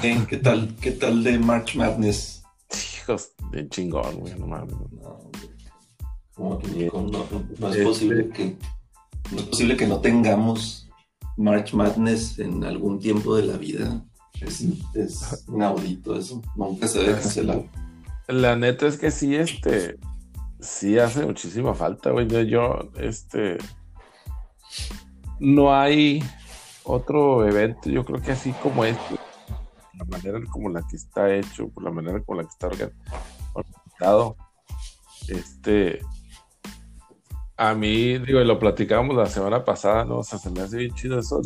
¿Qué, qué tal, ¿Qué tal de March Madness? Hijos de chingón, güey, no mames. No, como que no, no, no es posible que no es posible que no tengamos March Madness en algún tiempo de la vida. Es, es inaudito eso. Nunca se debe cancelar. La neta es que sí, este, sí hace muchísima falta, güey. Yo, yo, este, no hay otro evento, yo creo que así como este, manera como la que está hecho, por la manera como la que está organizado, este, a mí, digo, y lo platicamos la semana pasada, ¿no? O sea, se me hace bien chido eso.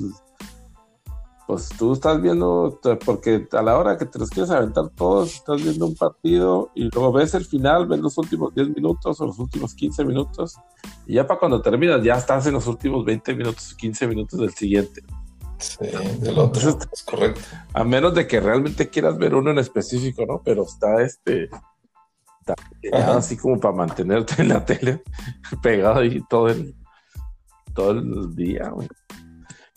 Pues tú estás viendo, porque a la hora que te los quieres aventar todos, estás viendo un partido y luego ves el final, ves los últimos 10 minutos o los últimos 15 minutos, y ya para cuando terminas, ya estás en los últimos 20 minutos, 15 minutos del siguiente. Sí, del otro, es correcto. A menos de que realmente quieras ver uno en específico, ¿no? Pero está este, está así como para mantenerte en la tele pegado ahí todo el, todo el día, güey.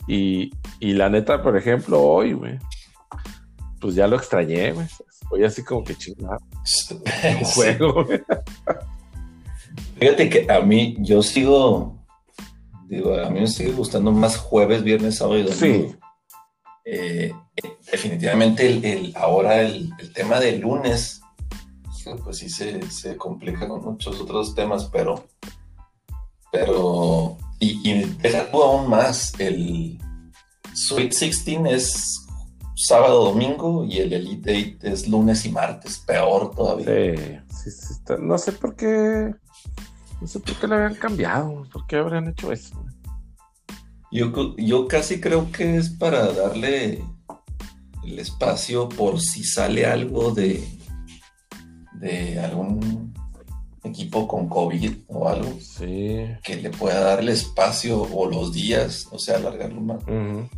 Y, y la neta, por ejemplo, hoy, güey, pues ya lo extrañé, güey. Hoy así como que chingado. juego, güey. Fíjate que a mí, yo sigo, digo, a mí me sigue gustando más jueves, viernes, sábado y domingo. Sí. Eh, definitivamente el, el ahora el, el, tema de lunes, pues sí se, se, complica con muchos otros temas, pero, pero, y, y deja tú aún más, el Sweet 16 es sábado, domingo y el Elite Eight es lunes y martes, peor todavía. Sí, sí, sí está. no sé por qué no sé por qué le habían cambiado, por qué habrían hecho eso. Yo, yo casi creo que es para darle el espacio por si sale algo de, de algún equipo con COVID o algo. Sí. Que le pueda dar el espacio o los días, o sea, alargarlo más. Uh -huh.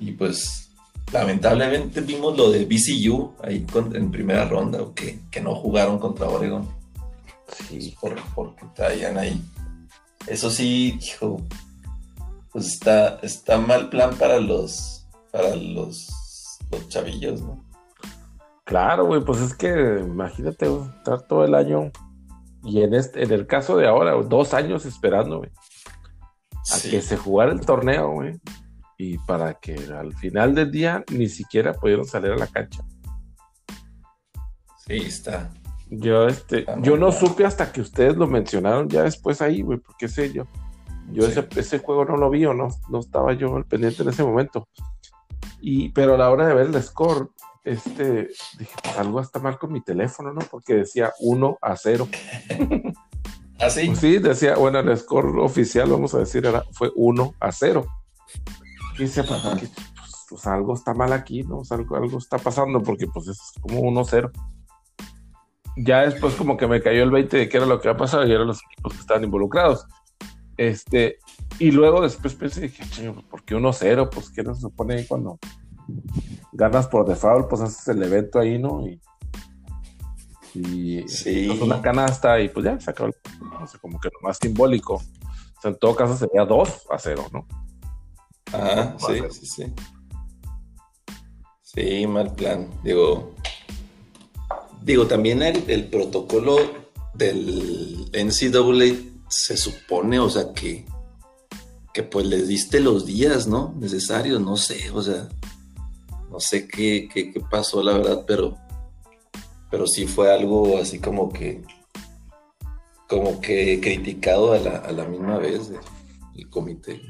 y pues, lamentablemente vimos lo de BCU ahí con, en primera ronda, que, que no jugaron contra Oregon. Sí. Por, porque traían ahí. Eso sí, hijo, pues está, está mal plan para los, para los, los chavillos, ¿no? Claro, güey, pues es que imagínate güey, estar todo el año y en este, en el caso de ahora, dos años esperando, güey, a sí. que se jugara el torneo, güey, y para que al final del día ni siquiera pudieron salir a la cancha. Sí, está, yo, este, yo no supe hasta que ustedes lo mencionaron ya después ahí, güey, porque sé yo. Yo sí. ese, ese, juego no lo vi o no, no estaba yo al pendiente en ese momento. Y, pero a la hora de ver el score, este, dije, pues algo está mal con mi teléfono, ¿no? Porque decía 1 a 0. ¿Ah, sí? Pues sí, decía, bueno, el score oficial, vamos a decir, era, fue 1 a 0. Y dice, pues, pues, pues, algo está mal aquí, ¿no? O sea, algo, algo está pasando porque pues es como 1 a 0 ya después como que me cayó el 20 de qué era lo que había pasado y eran los equipos que estaban involucrados. Este, y luego después pensé, dije, ¿por qué 1-0? Pues qué no se supone ahí cuando ganas por default, pues haces el evento ahí, ¿no? Y, y sí. pues una canasta y pues ya se acabó el, no sé, como que lo más simbólico. O sea, en todo caso sería 2 a 0, ¿no? Ajá, sí, sí, sí. Sí, mal plan. Digo, digo, también el, el, protocolo del NCAA se supone, o sea, que, que pues les diste los días, ¿no? Necesarios, no sé, o sea, no sé qué, qué, qué pasó, la verdad, pero, pero sí fue algo así como que, como que criticado a la, a la misma vez el comité.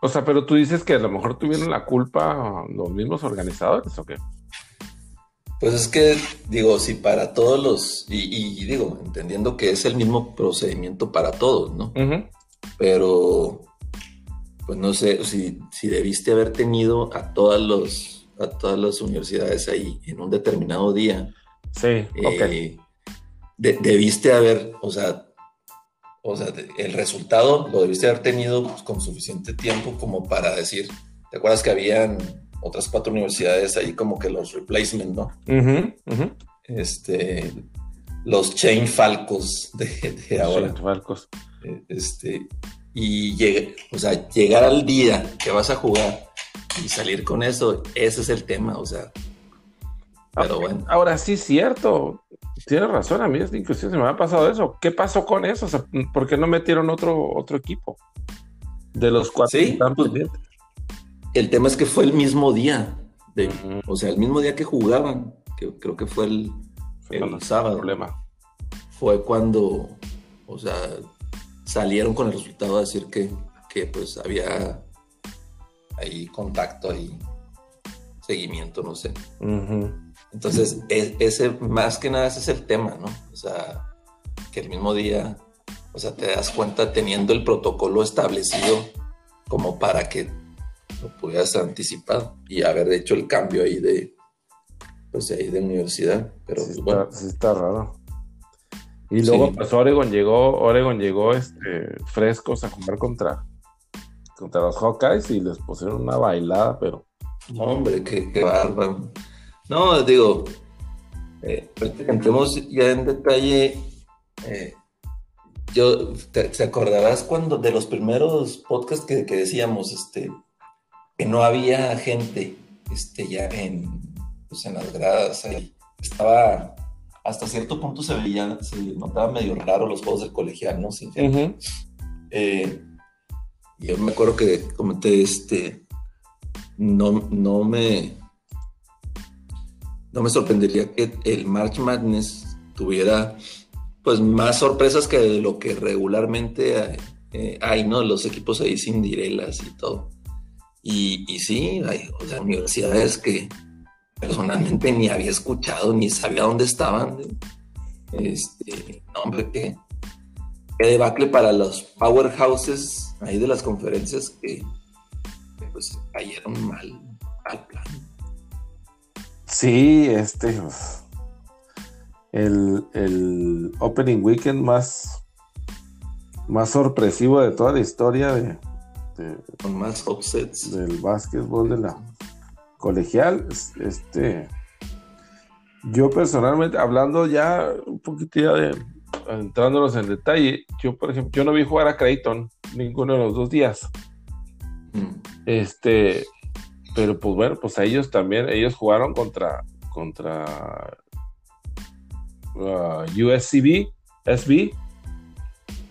O sea, pero tú dices que a lo mejor tuvieron la culpa los mismos organizadores, ¿o qué? Pues es que, digo, si para todos los, y, y, digo, entendiendo que es el mismo procedimiento para todos, ¿no? Uh -huh. Pero, pues no sé, si, si debiste haber tenido a todas, los, a todas las universidades ahí en un determinado día. Sí, eh. De, debiste haber, o sea, o sea, el resultado lo debiste haber tenido pues, con suficiente tiempo como para decir, ¿te acuerdas que habían otras cuatro universidades ahí como que los replacement, ¿no? Uh -huh, uh -huh. Este, los chain falcos de, de ahora. Chain falcos. Este, y llegue, o sea, llegar al día que vas a jugar y salir con eso, ese es el tema, o sea. Pero bueno. Ahora sí, cierto. Tienes razón, a mí inclusive se me ha pasado eso. ¿Qué pasó con eso? O sea, ¿Por qué no metieron otro, otro equipo? De los cuatro sí, pues, El tema es que fue el mismo día. De, O sea, el mismo día que jugaban, que creo que fue el, el sábado. Problema. Fue cuando, o sea, salieron con el resultado a decir que, que pues había ahí contacto, ahí seguimiento, no sé. Entonces, e, ese, más que nada ese es el tema, ¿no? O sea, que el mismo día, o sea, te das cuenta teniendo el protocolo establecido como para que lo pudieras anticipar y haber hecho el cambio ahí de, pues ahí de universidad. Pero sí, pues, está, bueno. sí está raro. Y luego, sí. pues Oregon llegó, Oregon llegó este, frescos a jugar contra, contra los Hawkeyes y les pusieron una bailada, pero. No, hombre, qué, qué bárbaro. No, digo, eh, entremos ya en detalle. Eh, yo, te, te, acordarás cuando de los primeros podcasts que, que, decíamos, este, que no había gente, este, ya en, pues en las gradas, ahí. estaba hasta cierto punto se veía, se notaba medio raro los juegos del colegial, ¿no? Sin gente. Uh -huh. eh, yo me acuerdo que comenté, este, no, no me, no me sorprendería que el March Madness tuviera, pues, más sorpresas que lo que regularmente hay, eh, hay ¿no? Los equipos ahí sin direlas y todo. Y, sí, hay universidades que, personalmente ni había escuchado, ni sabía dónde estaban. Este, no, hombre, qué, debacle para los powerhouses ahí de las conferencias que, que pues cayeron mal al plan. Sí, este el, el opening weekend más más sorpresivo de toda la historia de, de con más upsets del básquetbol de la colegial, este, yo personalmente, hablando ya un poquitito de, entrándonos en detalle, yo por ejemplo, yo no vi jugar a Creighton ninguno de los dos días. Mm. Este, pero pues bueno, pues a ellos también, ellos jugaron contra, contra uh, USCB, SB,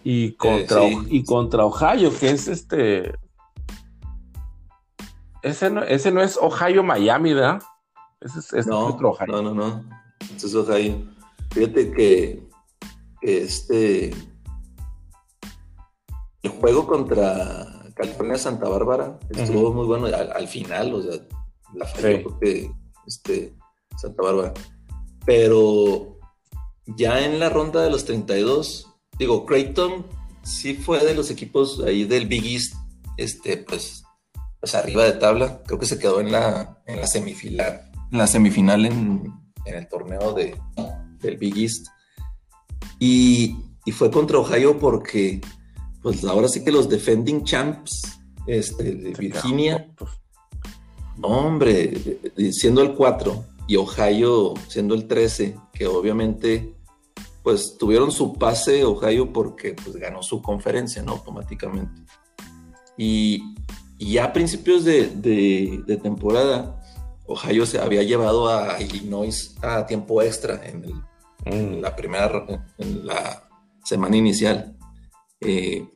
y contra, eh, sí. y contra Ohio, que es este, ese no, ese no es Ohio Miami, ¿verdad? Ese es, ese no, es otro Ohio. No, no, no. Ese es Ohio. Fíjate que, que este. El juego contra California Santa Bárbara estuvo uh -huh. muy bueno al, al, final, o sea, la falló sí. porque este, Santa Bárbara. Pero ya en la ronda de los 32, digo, Creighton sí fue de los equipos ahí del Big East, este, pues pues arriba de tabla, creo que se quedó en la, en la semifinal, en la semifinal en, en el torneo de, del Big East. Y, y, fue contra Ohio porque, pues ahora sí que los defending champs este, de Virginia, no, hombre, siendo el 4 y Ohio siendo el 13, que obviamente pues tuvieron su pase Ohio porque pues ganó su conferencia, ¿no? Automáticamente. Y, y ya a principios de, de, de, temporada, Ohio se había llevado a Illinois a tiempo extra en, el, mm. en la primera, en la semana inicial. Eh,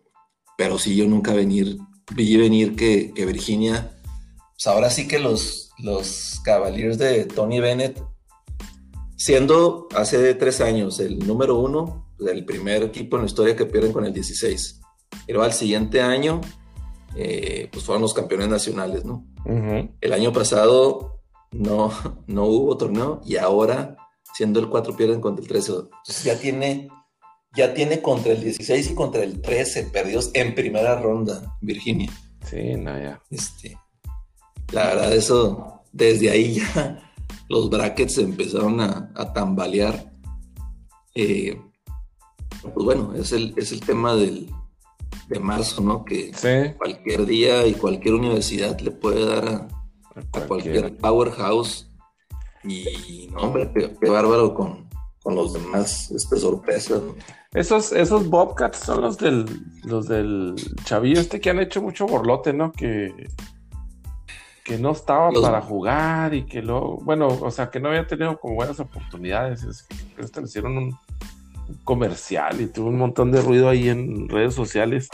pero sí, yo nunca venir, vi venir que, que Virginia, pues ahora sí que los, los Cavaliers de Tony Bennett, siendo hace tres años el número uno, el primer equipo en la historia que pierden con el 16. Pero al siguiente año eh, pues fueron los campeones nacionales, ¿no? Uh -huh. El año pasado no, no hubo torneo y ahora, siendo el 4, pierden contra el 13. Entonces ya tiene, ya tiene contra el 16 y contra el 13 perdidos en primera ronda, Virginia. Sí, no, ya. Este, la verdad, eso, desde ahí ya los brackets empezaron a, a tambalear. Eh, pues bueno, es el, es el tema del, de marzo, ¿no? Que sí. cualquier día y cualquier universidad le puede dar a, a cualquier powerhouse. Y no, hombre, qué, qué bárbaro con, con, los demás este, sorpresas. ¿no? Esos, esos Bobcats son los del, los del chavillo este que han hecho mucho borlote, ¿no? Que que no estaba para jugar y que luego, bueno, o sea, que no había tenido como buenas oportunidades. Es que este le hicieron un, comercial y tuvo un montón de ruido ahí en redes sociales,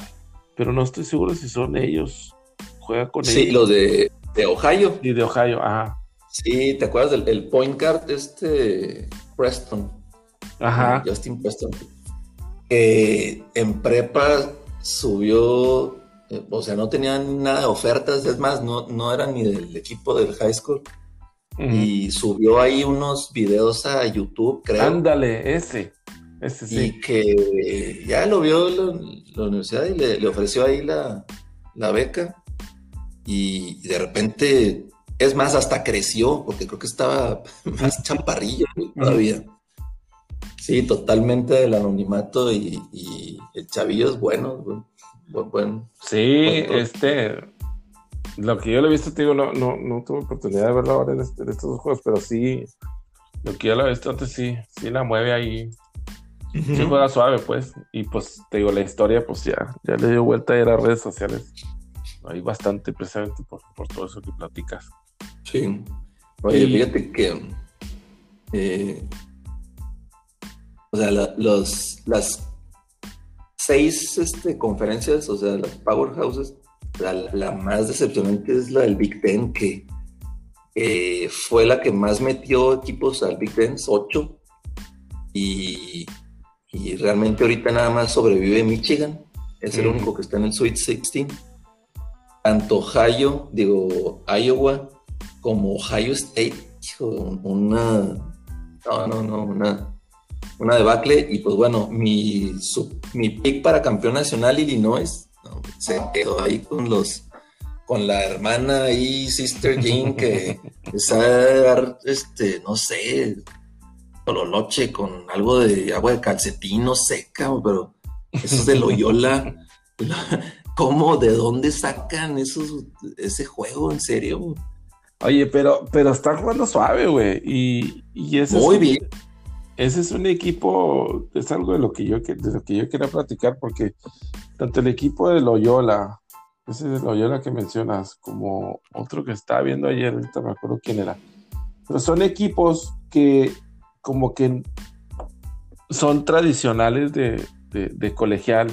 pero no estoy seguro si son ellos. Juega con ellos. Sí, los de, de Ohio. Y de Ohio, ajá. Sí, ¿te acuerdas del el point guard este Preston? Ajá. Justin Preston. Que en prepa subió, eh, o sea, no tenían nada de ofertas, es más, no, no era ni del equipo del high school. Y subió ahí unos videos a YouTube, creo. Ándale, ese. ese sí. Y que ya lo vio la, universidad y le, ofreció ahí la, beca. Y de repente, es más, hasta creció, porque creo que estaba más chaparrillo todavía. Sí, totalmente del anonimato y, el chavillo es bueno, bueno. Sí, este, lo que yo le he visto, te digo, no, no, no tuve oportunidad de verlo ahora en, este, estos dos juegos, pero sí, lo que yo lo he visto antes sí, sí la mueve ahí. Sí juega suave, pues. Y pues, te digo, la historia, pues ya, ya le dio vuelta a ir a redes sociales. Hay bastante precisamente por, por todo eso que platicas. Sí. Oye, fíjate que eh, o sea, los, las seis este, conferencias, o sea, las powerhouses, la, la más decepcionante es la del Big Ten, que fue la que más metió equipos al Big Ten, ocho, y, y, realmente ahorita nada más sobrevive Michigan, es el único que está en el Sweet 16. Tanto Ohio, digo, Iowa, como Ohio State, una, no, no, no, una una debacle. Y pues bueno, mi, mi pick para campeón nacional Illinois se quedó ahí con los con la hermana y Sister Jean que sabe dar, este, no sé, noche con algo de agua de calcetín, no seca, pero eso es de Loyola. ¿Cómo? ¿De dónde sacan esos, ese juego? ¿En serio? Oye, pero, pero está jugando suave, güey. Y, y eso Muy bien ese es un equipo, es algo de lo que yo, de lo que yo quería platicar, porque tanto el equipo de Loyola, ese de Loyola que mencionas, como otro que estaba viendo ayer, ahorita me acuerdo quién era, pero son equipos que como que son tradicionales de, colegial,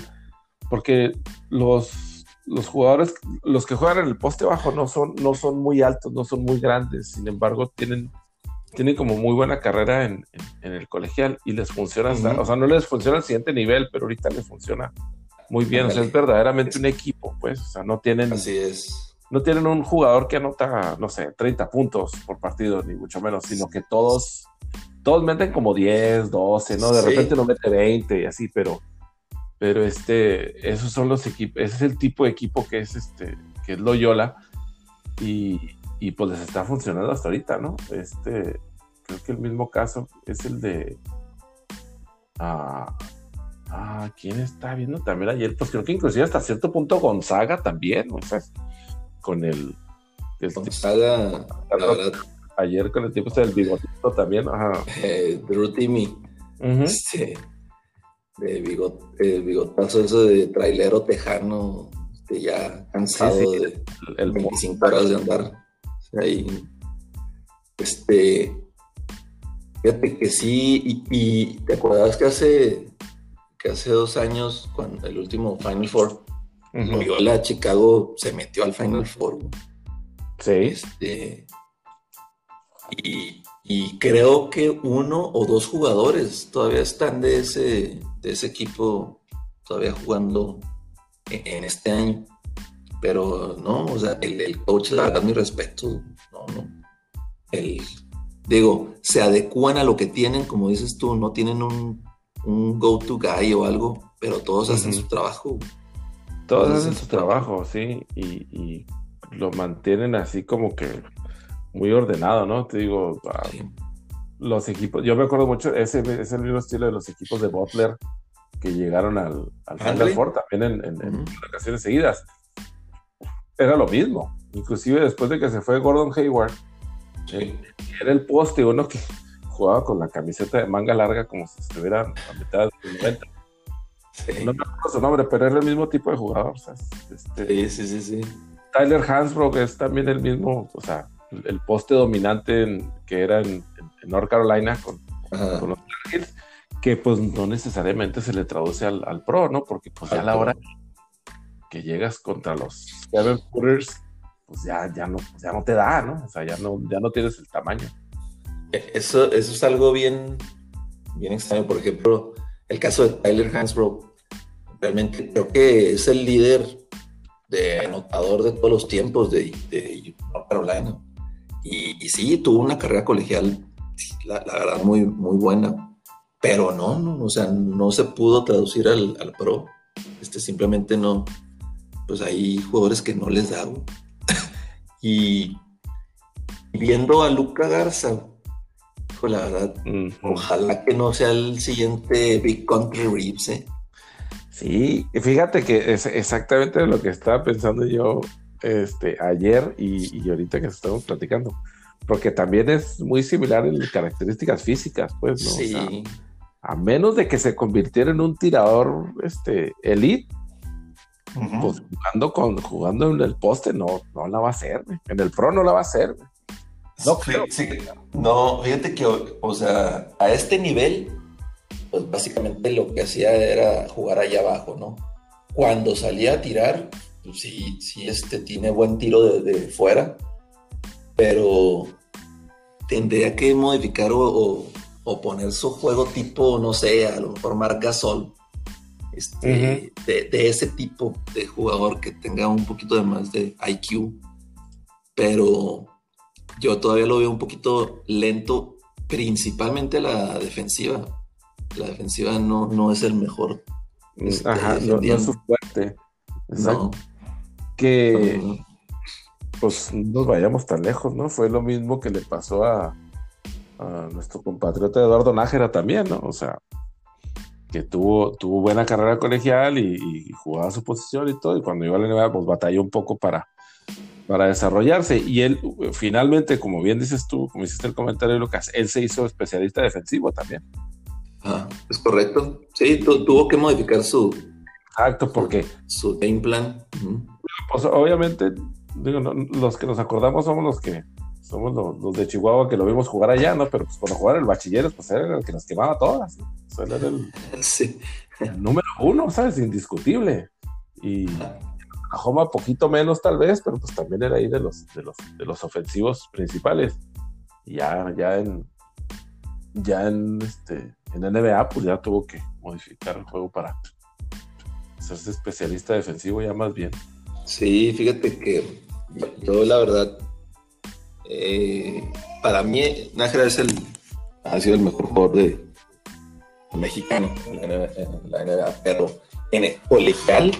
porque los, los jugadores, los que juegan en el poste bajo no son, no son muy altos, no son muy grandes, sin embargo tienen tienen como muy buena carrera en, el colegial y les funciona, o sea, no les funciona al siguiente nivel, pero ahorita les funciona muy bien, o sea, es verdaderamente un equipo, pues, o sea, no tienen... Así es. No tienen un jugador que anota, no sé, 30 puntos por partido, ni mucho menos, sino que todos, todos meten como 10, 12, ¿no? De repente no mete 20 y así, pero, pero este, esos son los equipos, ese es el tipo de equipo que es este, que es Loyola, y, y pues les está funcionando hasta ahorita, ¿no? Este, creo que el mismo caso es el de. Ah, ah, ¿quién está viendo también ayer? Pues creo que inclusive hasta cierto punto Gonzaga también, o sea, con el. Gonzaga, Ayer con el tipo este del bigotito también, ajá. Eh, Drew Timmy. este, de el bigotazo eso de trailero tejano, este, ya cansado de el, 25 horas de andar ahí. Este, fíjate que sí, y, te acuerdas que hace, que hace dos años, cuando el último Final Four, uh Chicago se metió al Final Four. Sí. Este, y, creo que uno o dos jugadores todavía están de ese, de ese equipo todavía jugando en este año. Pero no, o sea, el, coach, la verdad, mi respeto, no, no. El, digo, se adecúan a lo que tienen, como dices tú, no tienen un, un go-to guy o algo, pero todos hacen su trabajo. Todos, hacen su trabajo, sí, y, lo mantienen así como que muy ordenado, ¿no? Te digo, ah, los equipos, yo me acuerdo mucho, ese es el mismo estilo de los equipos de Butler que llegaron al, al Final Four también en, en ocasiones seguidas era lo mismo. Inclusive después de que se fue Gordon Hayward, era el poste uno que jugaba con la camiseta de manga larga como si estuviera a mitad del 90. No me acuerdo su nombre, pero era el mismo tipo de jugador. este, sí, sí, sí, sí. Tyler Hansbrough es también el mismo, o sea, el poste dominante que era en, North Carolina con, los Ángeles, que pues no necesariamente se le traduce al, pro, ¿no? Porque pues ya a la hora que llegas contra los Seven Footers, pues ya, ya, no, ya no te da, ¿no? O sea, ya no, ya no tienes el tamaño. E, eso, eso es algo bien, bien extraño. Por ejemplo, el caso de Tyler Hansbrough, realmente creo que es el líder de anotador de todos los tiempos de, de North Carolina. Y, y, sí, tuvo una carrera colegial, la, verdad, muy, muy buena. Pero no, no, o sea, no se pudo traducir al, al pro. Este simplemente no. Pues hay jugadores que no les da. y viendo a Luca Garza, pues la verdad, ojalá que no sea el siguiente Big Country Reeves, ¿eh? Sí, fíjate que es exactamente lo que estaba pensando yo este, ayer y, ahorita que estamos platicando. Porque también es muy similar en características físicas, pues, ¿no? Sí. a menos de que se convirtiera en un tirador este, elite, pues jugando, con, jugando en el poste no, no la va a hacer, en el pro no la va a hacer. No No, fíjate que, o sea, a este nivel, pues básicamente lo que hacía era jugar allá abajo, ¿no? Cuando salía a tirar, pues sí, sí, este tiene buen tiro de, fuera, pero tendría que modificar o, poner su juego tipo, no sé, a lo mejor marca sol, este, de, de, ese tipo de jugador que tenga un poquito de más de IQ, pero yo todavía lo veo un poquito lento, principalmente la defensiva. La defensiva no, no es el mejor. Este, Ajá, no, es su fuerte. No. Que pues no nos vayamos tan lejos, ¿no? Fue lo mismo que le pasó a, nuestro compatriota Eduardo Nájera también, ¿no? O sea, que tuvo, tuvo buena carrera colegial y, y, jugaba su posición y todo, y cuando iba a la NBA, pues batalló un poco para, para desarrollarse. Y él, finalmente, como bien dices tú, como hiciste el comentario, Lucas, él se hizo especialista defensivo también. Ah, es correcto. Sí, tuvo que modificar su. Exacto, porque. Su game plan. Pues obviamente, digo, los que nos acordamos somos los que. Somos los, de Chihuahua que lo vimos jugar allá, ¿no? Pero pues cuando jugaba el bachiller, pues era el que nos quemaba todas. era el, sí. el número uno, ¿sabes? Indiscutible. Y. Oklahoma poquito menos tal vez, pero pues también era ahí de los, de los, de los ofensivos principales. Y ya, ya en ya en este en NBA pues ya tuvo que modificar el juego para hacerse especialista defensivo ya más bien. Sí, fíjate que yo la verdad eh, para mí Nájera es el ha sido el mejor jugador de mexicano en la NBA, pero en el colegial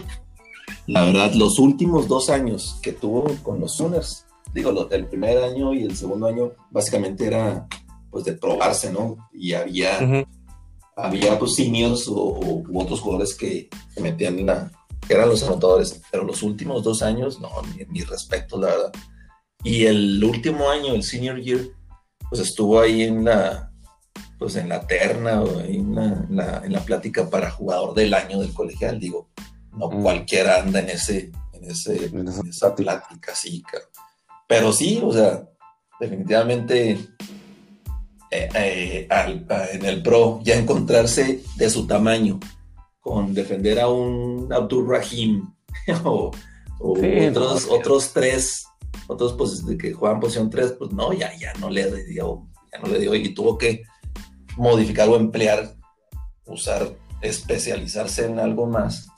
la verdad, los últimos dos años que tuvo con los Sooners, digo, el primer año y el segundo año, básicamente era pues de probarse, ¿no? Y había, había pues seniors o, otros jugadores que, se metían en la, que eran los anotadores, pero los últimos dos años, no, ni, respeto, la verdad. Y el último año, el senior year, pues estuvo ahí en la, pues en la terna o en la, en la plática para jugador del año del colegial, digo, no mm. cualquiera anda en ese, en ese, esa plática, sí, Pero sí, o sea, definitivamente eh, eh, en el pro ya encontrarse de su tamaño con defender a un Abdul Rahim o, otros, otros tres, otros pues, que juegan posición 3, pues no, ya, ya no le dio, ya no le dio y tuvo que modificar o emplear, usar, especializarse en algo más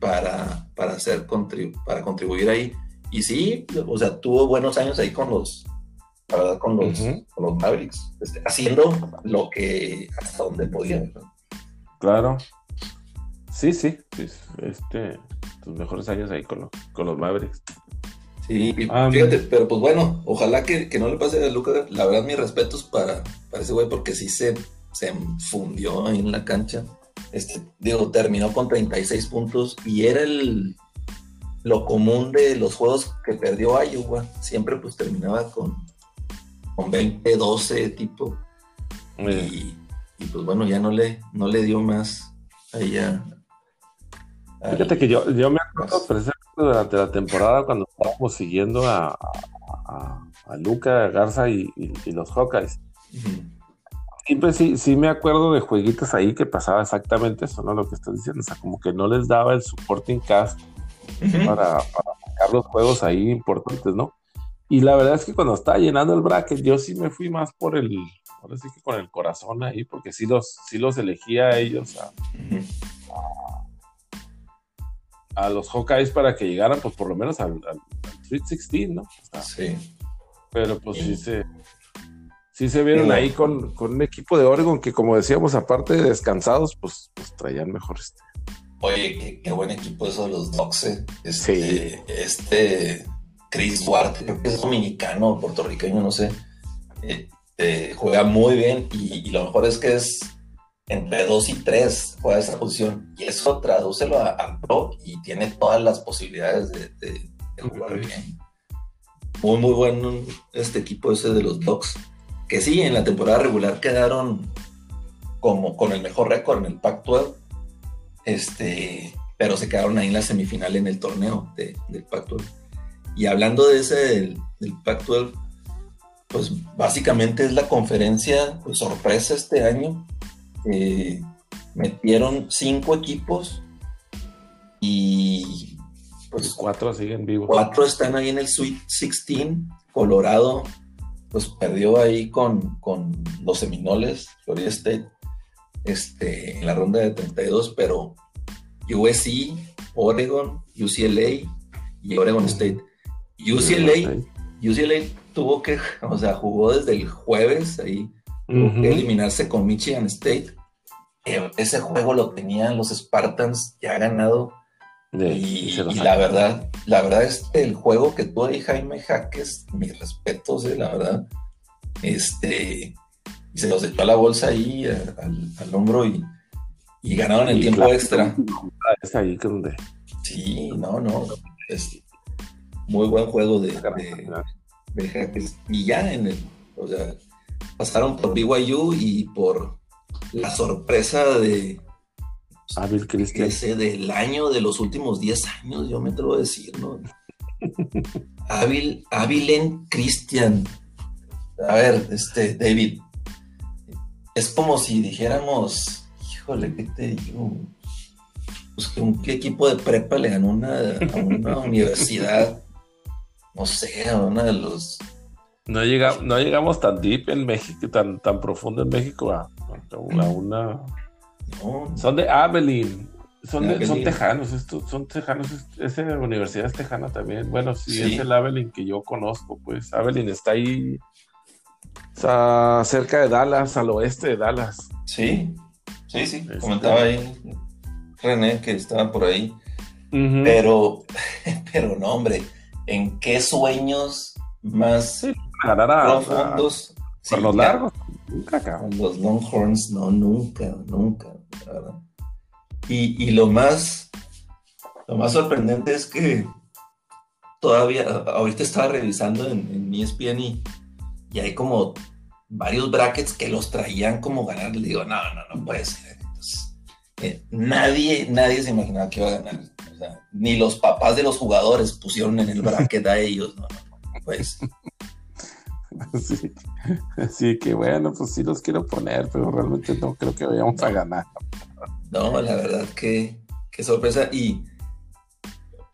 para, para, hacer para contribuir ahí. Y sí, o sea, tuvo buenos años ahí con los, con los, con los Mavericks, este, haciendo lo que hasta donde podía. Claro. Sí, sí, este, tus mejores años ahí con, con los Mavericks. Sí, ah, fíjate, pero pues bueno, ojalá que, que, no le pase a Lucas. La verdad, mis respetos para, para ese güey, porque sí se, se fundió ahí en la cancha. Este, digo, terminó con 36 puntos y era el, lo común de los juegos que perdió Iowa. Siempre pues terminaba con, con 20, 12 tipo. Y, pues bueno, ya no le, no le dio más a ella Fíjate que yo, yo me acuerdo precisamente durante la temporada cuando estábamos siguiendo a, a, Luca Garza y, los Hawkeyes. Siempre sí, sí me acuerdo de jueguitos ahí que pasaba exactamente eso, ¿no? Lo que estás diciendo, o sea, como que no les daba el supporting cast para, sacar los juegos ahí importantes, ¿no? Y la verdad es que cuando estaba llenando el bracket, yo sí me fui más por el, ahora sí que con el corazón ahí, porque sí los, sí los elegía a ellos a, los Hawkeyes para que llegaran, pues por lo menos al, al, Sweet 16, ¿no? sí. Pero pues sí, se, sí se vieron ahí con, un equipo de Oregon que, como decíamos, aparte de descansados, pues, pues traían mejor este. Oye, qué, buen equipo eso de los Docs, eh. Este, este Chris Duarte, creo que es dominicano, puertorriqueño, no sé. Eh, este, juega muy bien y, lo mejor es que es entre 2 y 3 juega esa posición y eso tradúcelo a, pro y tiene todas las posibilidades de, jugar bien. Muy, muy bueno este equipo ese de los Dogs, que sí, en la temporada regular quedaron como con el mejor récord en el Pac-12, este, pero se quedaron ahí en la semifinal en el torneo del Pac-12. Y hablando de ese del, del Pac-12, pues básicamente es la conferencia pues, sorpresa este año. Eh, metieron cinco equipos y pues cuatro siguen vivos. Cuatro están ahí en el Sweet 16. Colorado pues perdió ahí con, con los Seminoles, Florida State, este, en la ronda de 32, pero USC, Oregon, UCLA y Oregon State. UCLA, UCLA tuvo que, o sea, jugó desde el jueves ahí, que eliminarse con Michigan State. Eh, ese juego lo tenían los Spartans ya ganado. y, la verdad, la verdad es que el juego que tuvo ahí Jaime Jaques, mis respetos, eh, la verdad, este, se los echó a la bolsa ahí, al, hombro y, y, ganaron el tiempo extra. Es ahí donde. Sí, no, no, es muy buen juego de, y ya en el, o sea, pasaron por BYU y por la sorpresa de Avil Cristian. Ese del año de los últimos 10 años, yo me atrevo a decir, ¿no? Avilen Christian. A ver, este, David. Es como si dijéramos, híjole, ¿qué te digo? Pues que un equipo de prepa le ganó una, a una universidad no sé, uno de los... No, llega, no llegamos tan deep en México, tan, tan profundo en México a, una... Son de Abilene. Son, son tejanos, estos, son tejanos, esa universidad es tejana también. Bueno, sí, es el Abilene que yo conozco, pues Abilene está ahí está cerca de Dallas, al oeste de Dallas. Sí, sí, sí, este, comentaba ahí René que estaban por ahí. Pero, pero no, hombre, en qué sueños más profundos. Por los largos, nunca, Los Longhorns, no, nunca, nunca, Y, lo más, lo más sorprendente es que todavía, ahorita estaba revisando en, en ESPN y, hay como varios brackets que los traían como ganar. Le digo, no, no, no puede ser. Eh, nadie, nadie se imaginaba que iba a ganar ni los papás de los jugadores pusieron en el bracket a ellos, ¿no? Pues. Sí. sí, que bueno, pues sí los quiero poner, pero realmente no creo que vayamos a ganar. No, la verdad que, qué sorpresa. Y,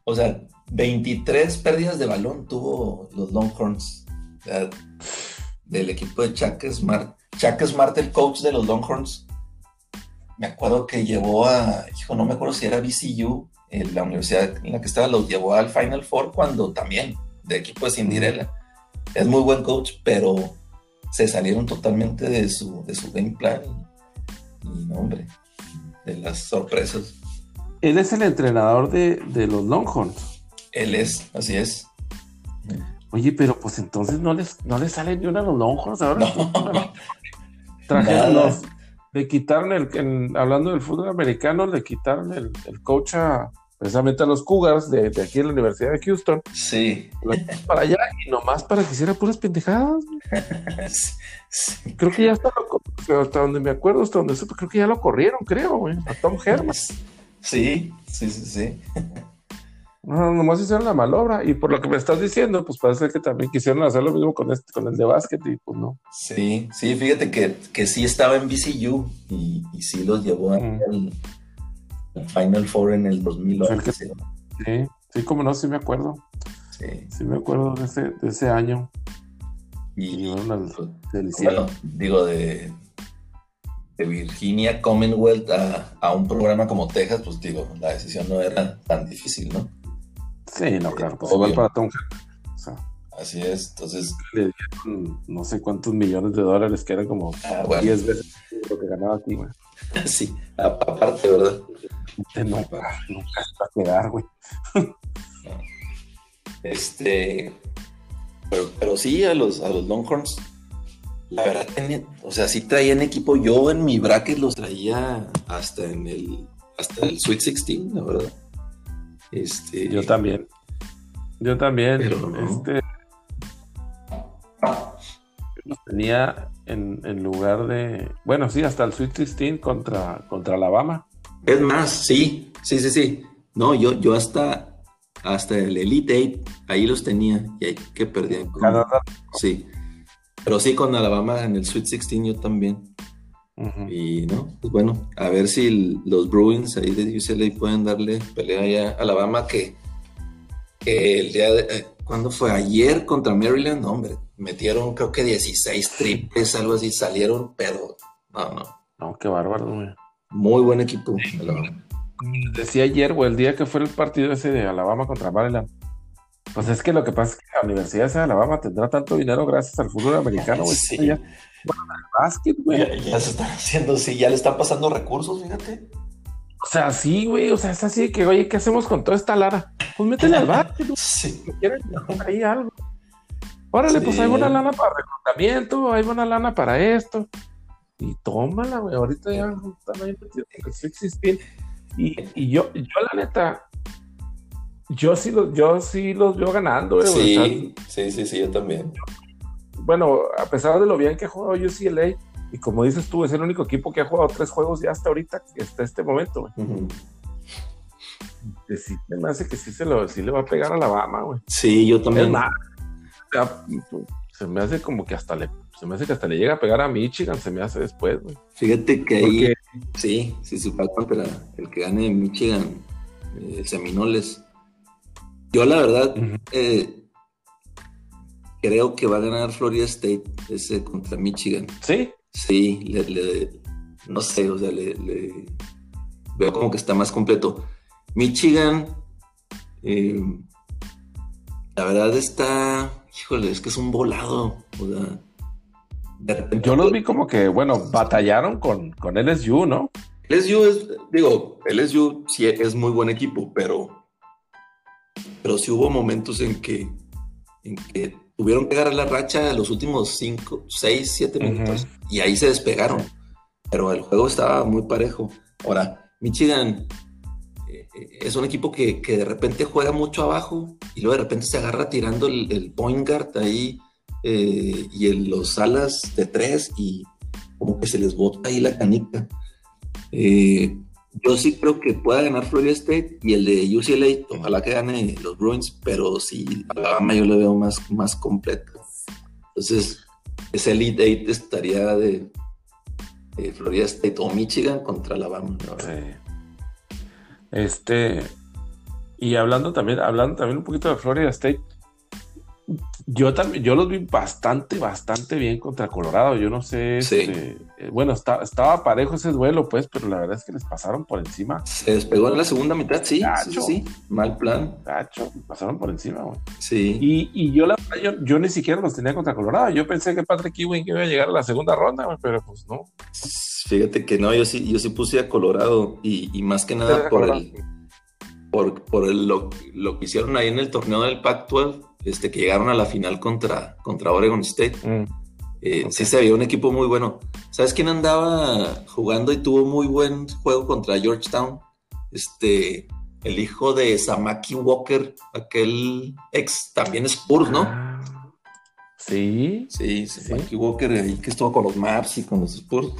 o sea, 23 pérdidas de balón tuvo los Longhorns del equipo de Chuck Smart. Chuck Smart, el coach de los Longhorns, me acuerdo que llevó a, hijo, no me acuerdo si era BCU la universidad en la que estaba lo llevó al Final Four cuando también, de equipo de Cinderella. Es muy buen coach, pero se salieron totalmente de su, de su game plan y, no, hombre, de las sorpresas. Él es el entrenador de, los Longhorns. Él es, así es. Oye, pero pues entonces no les, no les sale ni una a los Longhorns ahora. le quitaron el, hablando del fútbol americano, le quitaron el, el coach a, precisamente a los Cougars de, aquí en la Universidad de Houston. Sí. Para allá y nomás para que hiciera puras pendejadas. Creo que ya está hasta donde me acuerdo, hasta donde supe, creo que ya lo corrieron, creo, güey, a Tom Herman. Sí, Sí, sí, sí. No, nomás hicieron la malobra. Y por lo que me estás diciendo, pues parece que también quisieron hacer lo mismo con este, con el de básquet, y pues no. Sí, sí, fíjate que, que sí estaba en BCU y, y sí los llevó al, al, Final Four en el 2011. sí, sí, como no, sí me acuerdo. Sí. Sí me acuerdo de ese, de ese año. Y, al, pues, bueno, digo, de, de Virginia Commonwealth a, a, un programa como Texas, pues digo, la decisión no era tan difícil, ¿no? Sí, no, claro, pues igual para Tom o sea, Así es, entonces. Le dieron no sé cuántos millones de dólares, que eran como ah, bueno. 10 veces lo que ganaba aquí, güey. Sí, aparte, ¿verdad? No, nunca está a quedar, güey. Este. Pero, pero sí, a los, a los Longhorns la verdad, o sea, sí traían equipo. Yo en mi bracket los traía hasta en el, hasta el Sweet 16, la verdad. Este, yo también. Yo también. Este, tenía en, en, lugar de. Bueno, sí, hasta el Sweet 16 contra, contra Alabama. Es más, sí, sí, sí, sí. No, yo, yo hasta, hasta el Elite 8, ahí los tenía y ahí que perdían. Sí. Pero sí, con Alabama en el Sweet 16 yo también. Y no, pues bueno, a ver si los Bruins ahí de UCLA pueden darle pelea a Alabama que, el día de, eh, ¿cuándo fue? Ayer contra Maryland, hombre, metieron creo que 16 triples, algo así, salieron, pero no, no. No, qué bárbaro, güey. Muy buen equipo. Decía ayer, güey, el día que fue el partido ese de Alabama contra Maryland, pues es que lo que pasa es que la Universidad de Alabama tendrá tanto dinero gracias al fútbol americano, güey. Sí. Ya, bueno, básquet, güey. Ya, se están haciendo, sí, ya le están pasando recursos, fíjate. O sea, sí, güey, o sea, es así que, oye, ¿qué hacemos con toda esta lara? Pues métele al básquet, Sí. ¿Quieren ahí algo? Órale, pues hay buena lana para reclutamiento, hay buena lana para esto. Y tómala, güey, ahorita ya están ahí el Y, y yo, yo la neta, yo sí los, yo sí los veo ganando, eh, sí, sí, sí, sí, yo también. Bueno, a pesar de lo bien que ha jugado UCLA, y como dices tú, es el único equipo que ha jugado tres juegos ya hasta ahorita, hasta este momento, güey. sí, me hace que sí, se lo, sí le va a pegar a Alabama, güey. Sí, yo también. Se me hace como que hasta le, se me hace que hasta le llega a pegar a Michigan, se me hace después, güey. Fíjate que ahí, sí, sí, sí, contra el que gane Michigan, eh, Seminoles yo la verdad eh, creo que va a ganar Florida State ese contra Michigan. ¿Sí? Sí, no sé, o sea, le, veo como que está más completo. Michigan, eh, la verdad está, híjole, es que es un volado. O sea, Yo los vi como que, bueno, batallaron con, con LSU, ¿no? LSU es, digo, LSU sí es muy buen equipo, pero pero sí hubo momentos en que, en que tuvieron que agarrar la racha los últimos 5, 6, 7 minutos y ahí se despegaron. Pero el juego estaba muy parejo. Ahora, Michigan es un equipo que, que, de repente juega mucho abajo y luego de repente se agarra tirando el, point guard ahí eh, y en los alas de tres y como que se les bota ahí la canica. Eh, yo sí creo que pueda ganar Florida State y el de UCLA, ojalá que gane los Bruins, pero sí, Alabama yo lo veo más, más completo. Entonces, ese Elite Eight estaría de, Florida State o Michigan contra Alabama. Sí. Este, y hablando también, hablando también un poquito de Florida State, yo también, yo los vi bastante, bastante bien contra Colorado. Yo no sé, este, eh, bueno, estaba parejo ese duelo, pues, pero la verdad es que les pasaron por encima. Se despegó en la segunda mitad, sí, sí, sí, mal plan. Gacho, pasaron por encima, güey. Sí. Y, y yo, la yo, yo, ni siquiera los tenía contra Colorado. Yo pensé que Patrick Ewing iba a llegar a la segunda ronda, pero pues no. Fíjate que no, yo sí, yo sí puse a Colorado y, y más que nada por el, por, por el, lo, lo que hicieron ahí en el torneo del Pac-12 este, que llegaron a la final contra, contra Oregon State. Mm. Eh, sí se veía un equipo muy bueno. ¿Sabes quién andaba jugando y tuvo muy buen juego contra Georgetown? Este, el hijo de Samaki Walker, aquel ex, también Spurs, ¿no? Ah, sí. Sí, Samaki Walker, ahí que estuvo con los Maps y con los Spurs.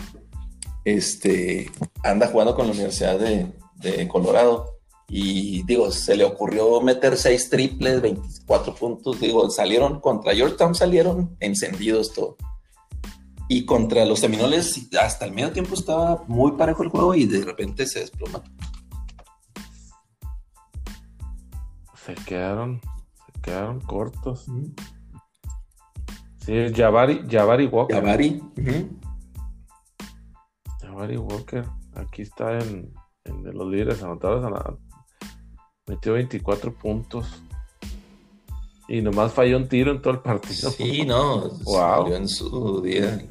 Este, anda jugando con la Universidad de, de Colorado Y digo, se le ocurrió meter seis triples, 24 puntos. Digo, salieron contra Georgetown, salieron encendidos todo. Y contra los Seminoles, hasta el medio tiempo estaba muy parejo el juego y de repente se desploma. Se quedaron, se quedaron cortos. Sí, Javari, Javari Walker. Javari. Javari Walker. Aquí está en, en los líderes anotados. Metió 24 puntos. Y nomás falló un tiro en todo el partido. Sí, no. Wow. en su día.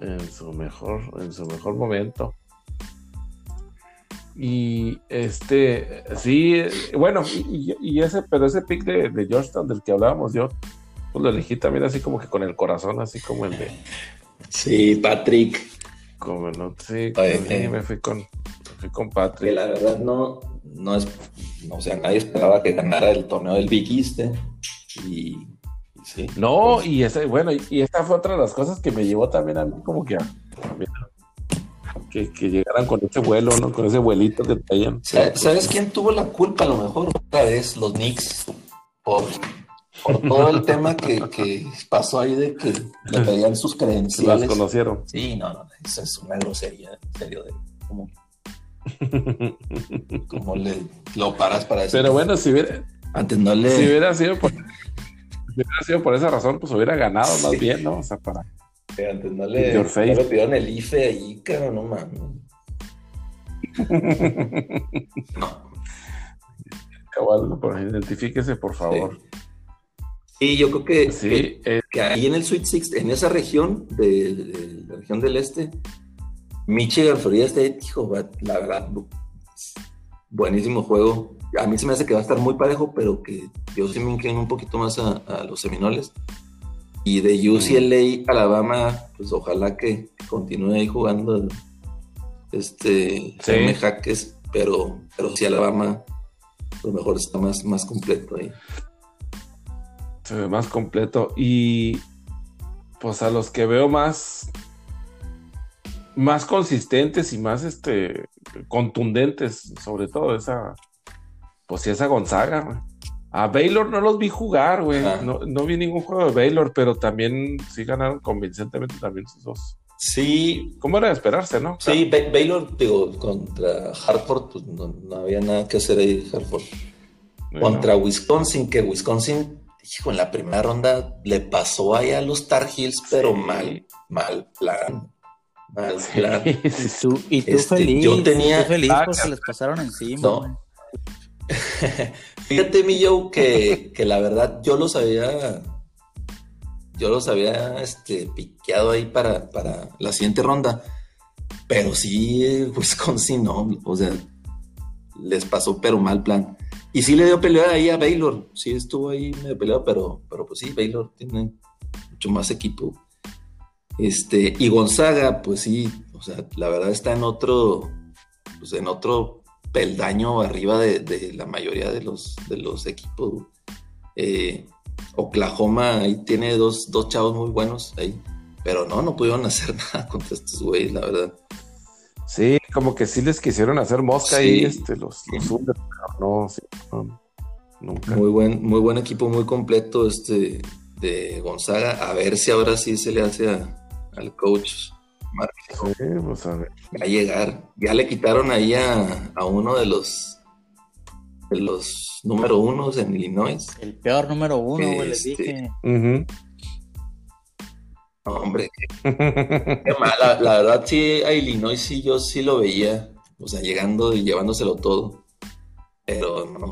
En su mejor, en su mejor momento. Y este, sí, bueno, y, ese, pero ese pick de, de, Georgetown del que hablábamos, yo pues lo elegí también así como que con el corazón, así como el de. Sí, Patrick. Como no, sí, me fui con, fui con Patrick. Que la verdad no, no es, o sea, nadie esperaba que ganara el torneo del Big East, ¿eh? y, sí. No, pues y ese, bueno, y, esta fue otra de las cosas que me llevó también a mí como que a, que, llegaran con ese vuelo, ¿no? Con ese vuelito que traían. ¿Sabes quién tuvo la culpa a lo mejor? Otra vez, los Knicks, por, por todo el tema que, pasó ahí de que le pedían sus credenciales. Las conocieron. Sí, no, no, eso es una grosería, en serio, de cómo, cómo le lo paras para eso. Pero bueno, si hubiera, antes no le... si hubiera sido por, si hubiera sido por esa razón, pues hubiera ganado más bien, ¿no? O sea, para antes no le, no le pidieron el IFE ahí, caro, no mames. no. Cabal, por identifíquese, por favor. Sí. yo creo que, sí, eh, que, ahí en el Sweet Six, en esa región, de, la región del este, Michigan, Florida State, hijo, la verdad, buenísimo juego. A mí se me hace que va a estar muy parejo, pero que yo sí me inclino un poquito más a, a los Seminoles. Y de UCLA, Alabama, pues ojalá que continúe ahí jugando este sí. Jaques, pero, pero sí Alabama a lo mejor está más, más completo ahí. Se ve más completo. Y pues a los que veo más más consistentes y más este contundentes, sobre todo esa pues sí esa Gonzaga, a Baylor no los vi jugar, güey. No, vi ningún juego de Baylor, pero también sí ganaron convincentemente también sus dos. Sí. ¿Cómo era de esperarse, no? Sí, Baylor, digo, contra Hartford, pues no, había nada que hacer ahí, Hartford. Contra Wisconsin, que Wisconsin, hijo, en la primera ronda le pasó ahí a los Tar Heels, pero mal, mal plan. Plan. Y tú, y tú este, feliz. Yo tenía. feliz porque les pasaron encima. No. Fíjate, mi Joe, que, que, la verdad yo los había. Yo los había este, piqueado ahí para, para la siguiente ronda. Pero sí, Wisconsin no. O sea, les pasó, pero mal plan. Y sí le dio pelea ahí a Baylor. Sí estuvo ahí medio peleado, pero, pero pues sí, Baylor tiene mucho más equipo. Este, y Gonzaga, pues sí, o sea, la verdad está en otro, pues en otro peldaño arriba de, la mayoría de los, de los equipos. Eh, Oklahoma ahí tiene dos, dos, chavos muy buenos ahí, pero no, no pudieron hacer nada contra estos güeyes, la verdad. Sí, como que sí les quisieron hacer mosca y este, los, no, Muy buen, muy buen equipo, muy completo este de Gonzaga. A ver si ahora sí se le hace al coach pues, a ver. Va a llegar. Ya le quitaron ahí a, uno de los de los número unos en Illinois. El peor número uno, güey, les este, dije. hombre, qué, mala. La verdad, sí, a Illinois sí, yo sí lo veía. O sea, llegando y llevándoselo todo. Pero no.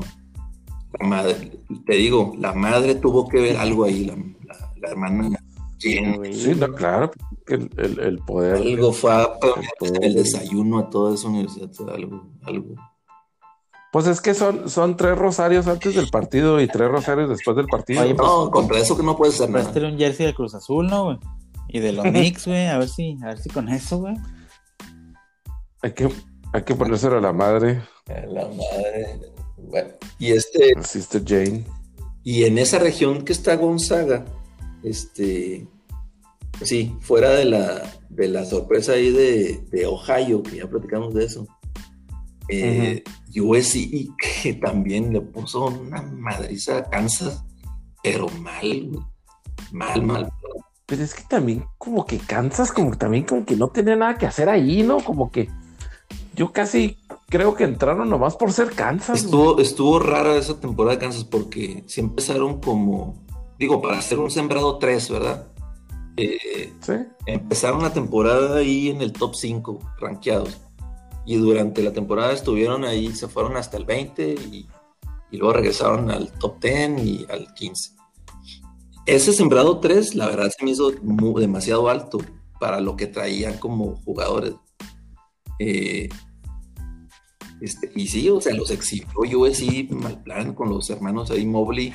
La madre, te digo, la madre tuvo que ver algo ahí, la hermana Sí, no, claro, el, el, poder. Algo fue el, desayuno a toda esa universidad, algo, algo. Pues es que son, son tres rosarios antes del partido y tres rosarios después del partido. no, pues, contra eso que no puede ser nada. un jersey del Cruz Azul, ¿no, güey? Y de los Knicks, güey, a ver si, a ver si con eso, güey. Hay que, hay que ponérselo a la madre. A la madre. Bueno, y este. Sister Jane. Y en esa región que está Gonzaga, este, sí, fuera de la, de la sorpresa ahí de, de Ohio, que ya platicamos de eso. Eh, USC, que también le puso una madriza a Kansas, pero mal, mal, mal. Pero es que también como que Kansas, como que también como que no tenía nada que hacer ahí, ¿no? Como que yo casi creo que entraron nomás por ser Kansas. Estuvo, estuvo rara esa temporada de Kansas porque sí empezaron como, digo, para hacer un sembrado 3, ¿verdad? Eh, Sí. empezaron la temporada ahí en el top 5, rankeados. Y durante la temporada estuvieron ahí, se fueron hasta el 20 y, y luego regresaron al top 10 y al 15. Ese sembrado 3, la verdad, se me hizo mu- demasiado alto para lo que traían como jugadores. Eh, este, y sí, o sea, los exhibió USC mal plan con los hermanos ahí Mobley.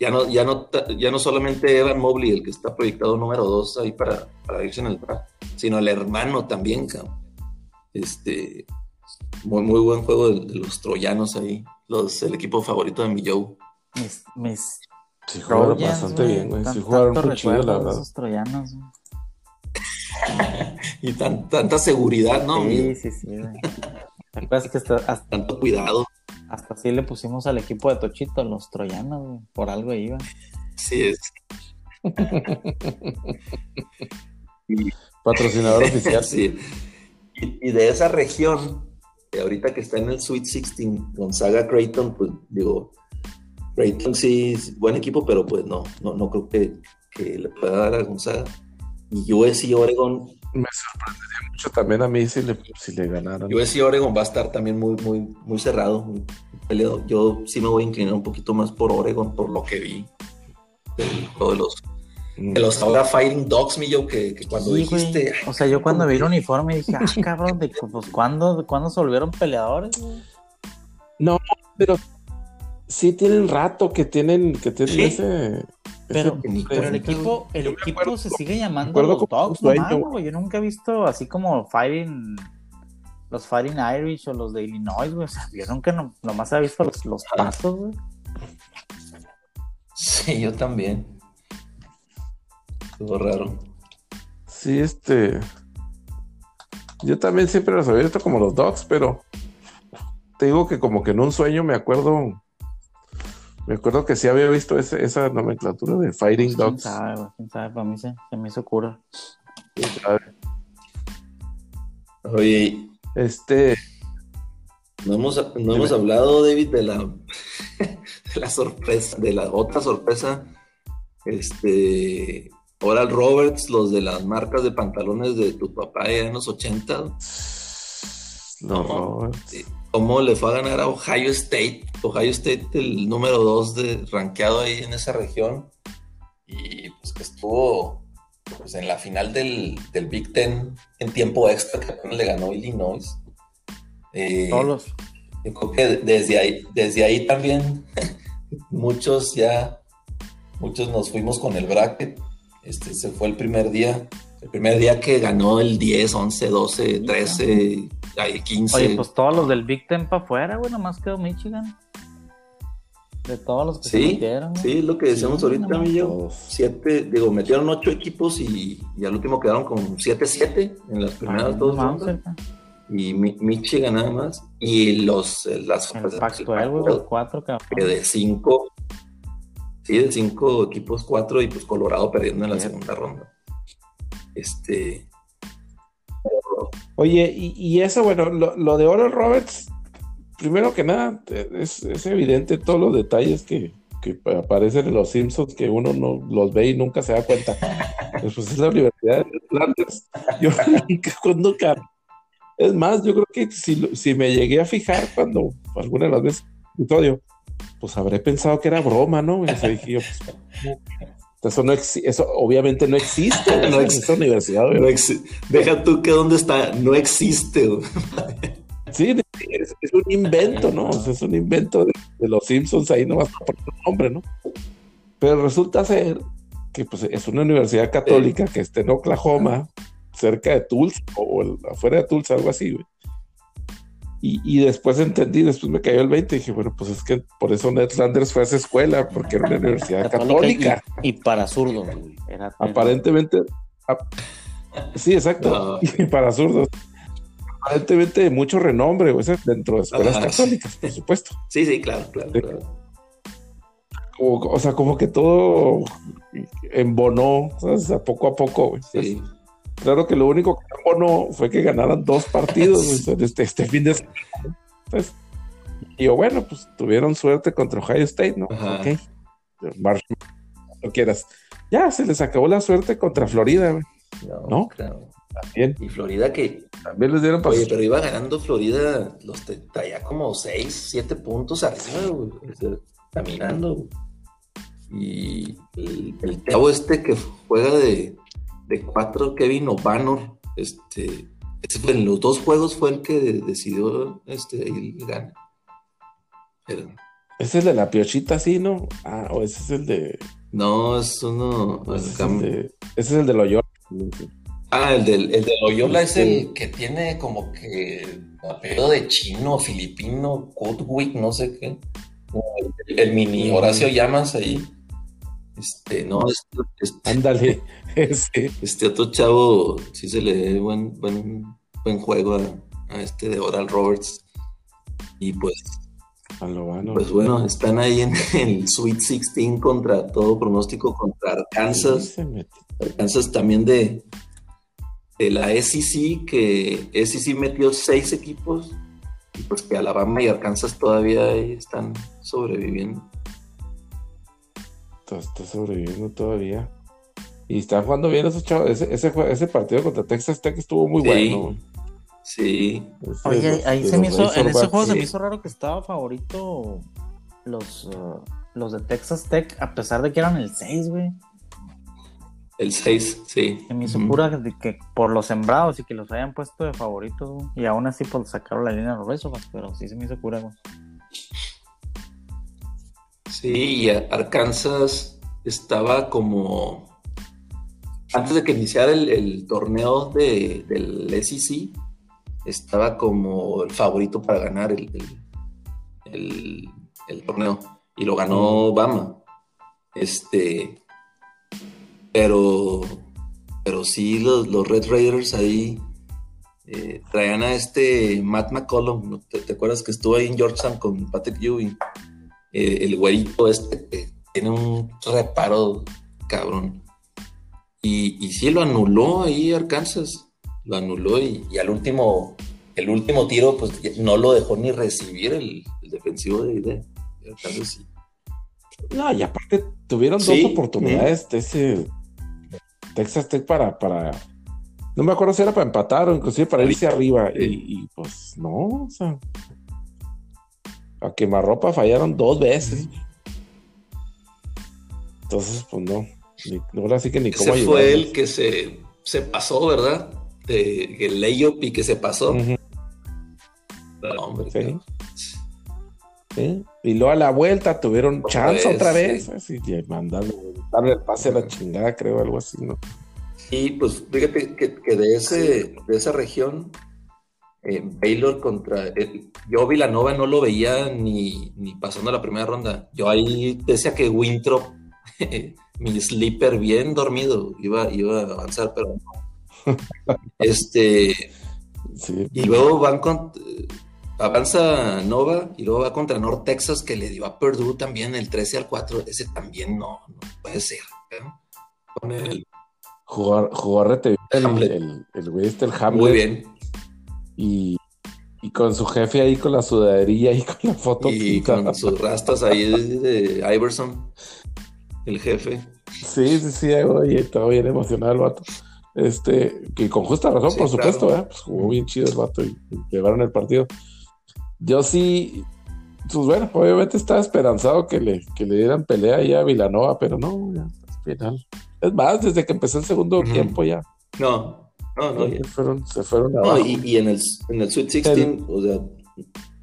Ya no, ya no, ya no solamente Evan Mobley el que está proyectado número 2 ahí para, para irse en el draft, sino el hermano también, cabrón. Este, muy, muy buen juego de, de los troyanos ahí, los, el equipo favorito de mi Joe. Mis, mis Sí, jugaron bastante bien, güey. Sí, jugaron muy chido, la verdad. Esos troyanos. Y tan, tanta seguridad, ¿no? Sí, sí, sí, güey. ¿Te acuerdas que hasta, hasta, Tanto cuidado. Hasta así le pusimos al equipo de Tochito, los troyanos, güey? Por algo iba. Sí, es. Patrocinador oficial. Sí. Y, y de esa región, de ahorita que está en el Sweet 16, Gonzaga Creighton, pues digo, Creighton sí es buen equipo, pero pues no, no, no creo que, que le pueda dar a Gonzaga. Y USC Oregon, Me sorprendería mucho también a mí si le, si le ganaran. USC Oregon va a estar también muy, muy, muy cerrado, muy peleado. Yo sí me voy a inclinar un poquito más por Oregon, por lo que vi del juego de los, de los ahora Fighting Dogs, mi yo, que, que cuando Sí, güey. dijiste, O sea, yo cuando vi el uniforme dije, ah, cabrón, de, pues, ¿cuándo, ¿cuándo se volvieron peleadores? güey? No, pero sí tienen rato que tienen, que tienen Sí. ese. Pero, pero el equipo, el equipo acuerdo- se sigue llamando los como Dogs ¿no, güey. Yo nunca he visto así como Fighting, los Fighting Irish o los de Illinois, güey. O sea, yo nunca no- nomás he visto los, los Ajá. pasos, güey. Sí, yo también. Estuvo raro. Sí, este. Yo también siempre los había visto como los dogs, pero te digo que como que en un sueño me acuerdo. Me acuerdo que sí había visto ese- esa nomenclatura de Fighting Pues, ¿Quién Dogs. sabe, güey? ¿Quién sabe? Para mí se, se me hizo cura. Oye, Este, no hemos, no hemos hablado, David, de la, de la sorpresa, de la otra sorpresa. Este, Oral Roberts, los de las marcas de pantalones de tu papá ya en los 80. los No. Roberts. ¿Cómo le fue a ganar a Ohio State? Ohio State, el número 2 de rankeado ahí en esa región. Y pues que estuvo pues, en la final del, del Big Ten en tiempo extra, que apenas le ganó Illinois. Eh, Todos yo creo que desde ahí, desde ahí también muchos ya, muchos nos fuimos con el bracket. Este se fue el primer día, el primer día que ganó el 10, 11, 12, 13, ahí 15. Oye, pues todos los del Big Ten para afuera, güey, nomás quedó Michigan. De todos los que se Sí, metieron. güey. sí, es lo que decíamos Sí, ahorita, nomás mi yo. todos. Siete, digo, metieron ocho equipos y, y al último quedaron con 7-7 en las primeras Ah, dos rondas. Y Mi- Michigan nada más. Y los, eh, las El pues, Pac-12, el güey, Pac-12, los cuatro, cabrón. que de cinco, sí, de cinco equipos, cuatro, y pues Colorado perdiendo en la segunda ronda. Este, Oye, y, y eso, bueno, lo, lo de Oral Roberts, primero que nada, es, es evidente todos los detalles que, que aparecen en los Simpsons que uno no los ve y nunca se da cuenta. Pues es la Universidad de Flanders. Yo nunca, nunca- Es más, yo creo que si, si me llegué a fijar cuando alguna de las veces episodio, pues habré pensado que era broma, ¿no? Y se dije yo, pues. Eso no exi- eso obviamente no existe No no ex- esa universidad, no deja tú que dónde está, no existe. Sí, es, es un invento, ¿no? O sea, es un invento de, de los Simpsons ahí nomás por el nombre, ¿no? Pero resulta ser que pues, es una universidad católica que está en Oklahoma, cerca de Tulsa, o el- afuera de Tulsa, algo así, güey. Y, y después entendí, después me cayó el 20 y dije, bueno, pues es que por eso Ned Flanders fue a esa escuela, porque era una universidad católica. Y, y para zurdos, güey. Era, Aparentemente, sí, exacto. No, Y para zurdos. Aparentemente de mucho renombre, güey, dentro de escuelas Ajá. católicas, por supuesto. Sí, sí, claro, claro. Claro. O sea, como que todo embonó, ¿sabes? A poco a poco, güey. Sí. Claro que lo único que embonó fue que ganaran dos partidos este, este fin de semana. Entonces, y yo, bueno, pues tuvieron suerte contra Ohio State, ¿no? Ajá. Ok. March, no quieras. Ya se les acabó la suerte contra Florida, güey. No, ¿No? claro. También, Y Florida que, también les dieron para oye, pero iba ganando Florida, los te- traía como 6, 7 puntos arriba, güey, o sea, caminando. güey. Y el, el chavo este que juega de, de cuatro, Kevin O'Banor, este, ese fue en los dos juegos fue el que decidió este, el gane. Pero, Ese es el de la piochita, sí, ¿no? Ah, o ese es el de. no, es uno. ese, es el de ese es el de Loyola. Ah, el del, el de Loyola es Este- el que tiene como que apellido de chino, filipino, Kutwik, no sé qué. El, el mini. Horacio Llamas ahí. Este, no, este, Ándale, este otro chavo sí se le dé buen, buen, buen juego a, a este de Oral Roberts. Y pues, A lo bueno. pues bueno, están ahí en el Sweet 16 contra todo pronóstico contra Arkansas. Arkansas también de, de la SEC, que SEC metió seis equipos, y pues que Alabama y Arkansas todavía ahí están sobreviviendo. Está, está sobreviviendo todavía. Y están jugando bien esos chavos. Ese, ese, ese partido contra Texas Tech estuvo muy Sí. bueno. Sí, Oye, los- ahí se me hizo, en ese juego se me hizo raro que estaba favorito los, uh, los de Texas Tech, a pesar de que eran el 6, güey. el 6, sí. Se me hizo pura de que por los sembrados y que los hayan puesto de favoritos, güey. Y aún así, pues sacaron la línea de los Razorbacks, pero sí se me hizo cura, güey. Sí, y Arkansas estaba como. Antes de que iniciara el, el torneo de, del SEC, estaba como el favorito para ganar el, el- torneo. Y lo ganó Obama. Este. Pero. Pero sí, los, los Red Raiders ahí. eh, traían a este Matt McCollum. ¿Te, te acuerdas que estuvo ahí en Georgetown con Patrick Ewing? Eh, el güerito este tiene un reparo cabrón. Y, y sí, lo anuló ahí Arkansas. Lo anuló y, y al último, el último tiro, pues no lo dejó ni recibir el, el defensivo de, de- de Arkansas. Y- No, y aparte tuvieron Sí. dos oportunidades de ese Texas Tech para, para. No me acuerdo si era para empatar o inclusive para irse arriba. Y, y, pues no, o sea. A quemarropa fallaron dos veces. Entonces, pues no. Ni, ahora sí que ni cómo Ese fue ayudarlos. el que se, se pasó, ¿verdad? De, el layup y que se pasó. No, hombre, Sí. Y luego a la vuelta tuvieron Otra chance vez, otra vez. sí. Así, y mandarle, darle el pase a la chingada, creo, algo así, ¿no? Y pues fíjate que, que de, ese, de esa región, eh, Baylor contra. eh, yo Villanova no lo veía ni, ni pasando la primera ronda. Yo ahí decía que Winthrop, mi sleeper bien dormido, iba, iba a avanzar, pero no. Este, Sí. y luego van con. Avanza Nova y luego va contra North Texas que le dio a Purdue también el 13 al 4. Ese también no, no puede ser. ¿no? Con el- a el, Hamlet. el, el güey este, el Hamlet. muy bien. Y, y con su jefe ahí con la sudaderilla y con la foto Y pintada. con sus rastas ahí de, de Iverson, el jefe. Sí, sí, sí, oye, estaba bien emocionado el vato. Este, que con justa razón, Sí, por supuesto, claro. ¿verdad? Pues jugó bien chido el vato y, y llevaron el partido. Yo sí, pues bueno, obviamente estaba esperanzado que le, que le dieran pelea ahí a Vilanova, pero no, ya, al final. Es más, desde que empezó el segundo tiempo ya. No, no, no. se fueron, se fueron No, y, y en, el, en el Sweet 16, o sea,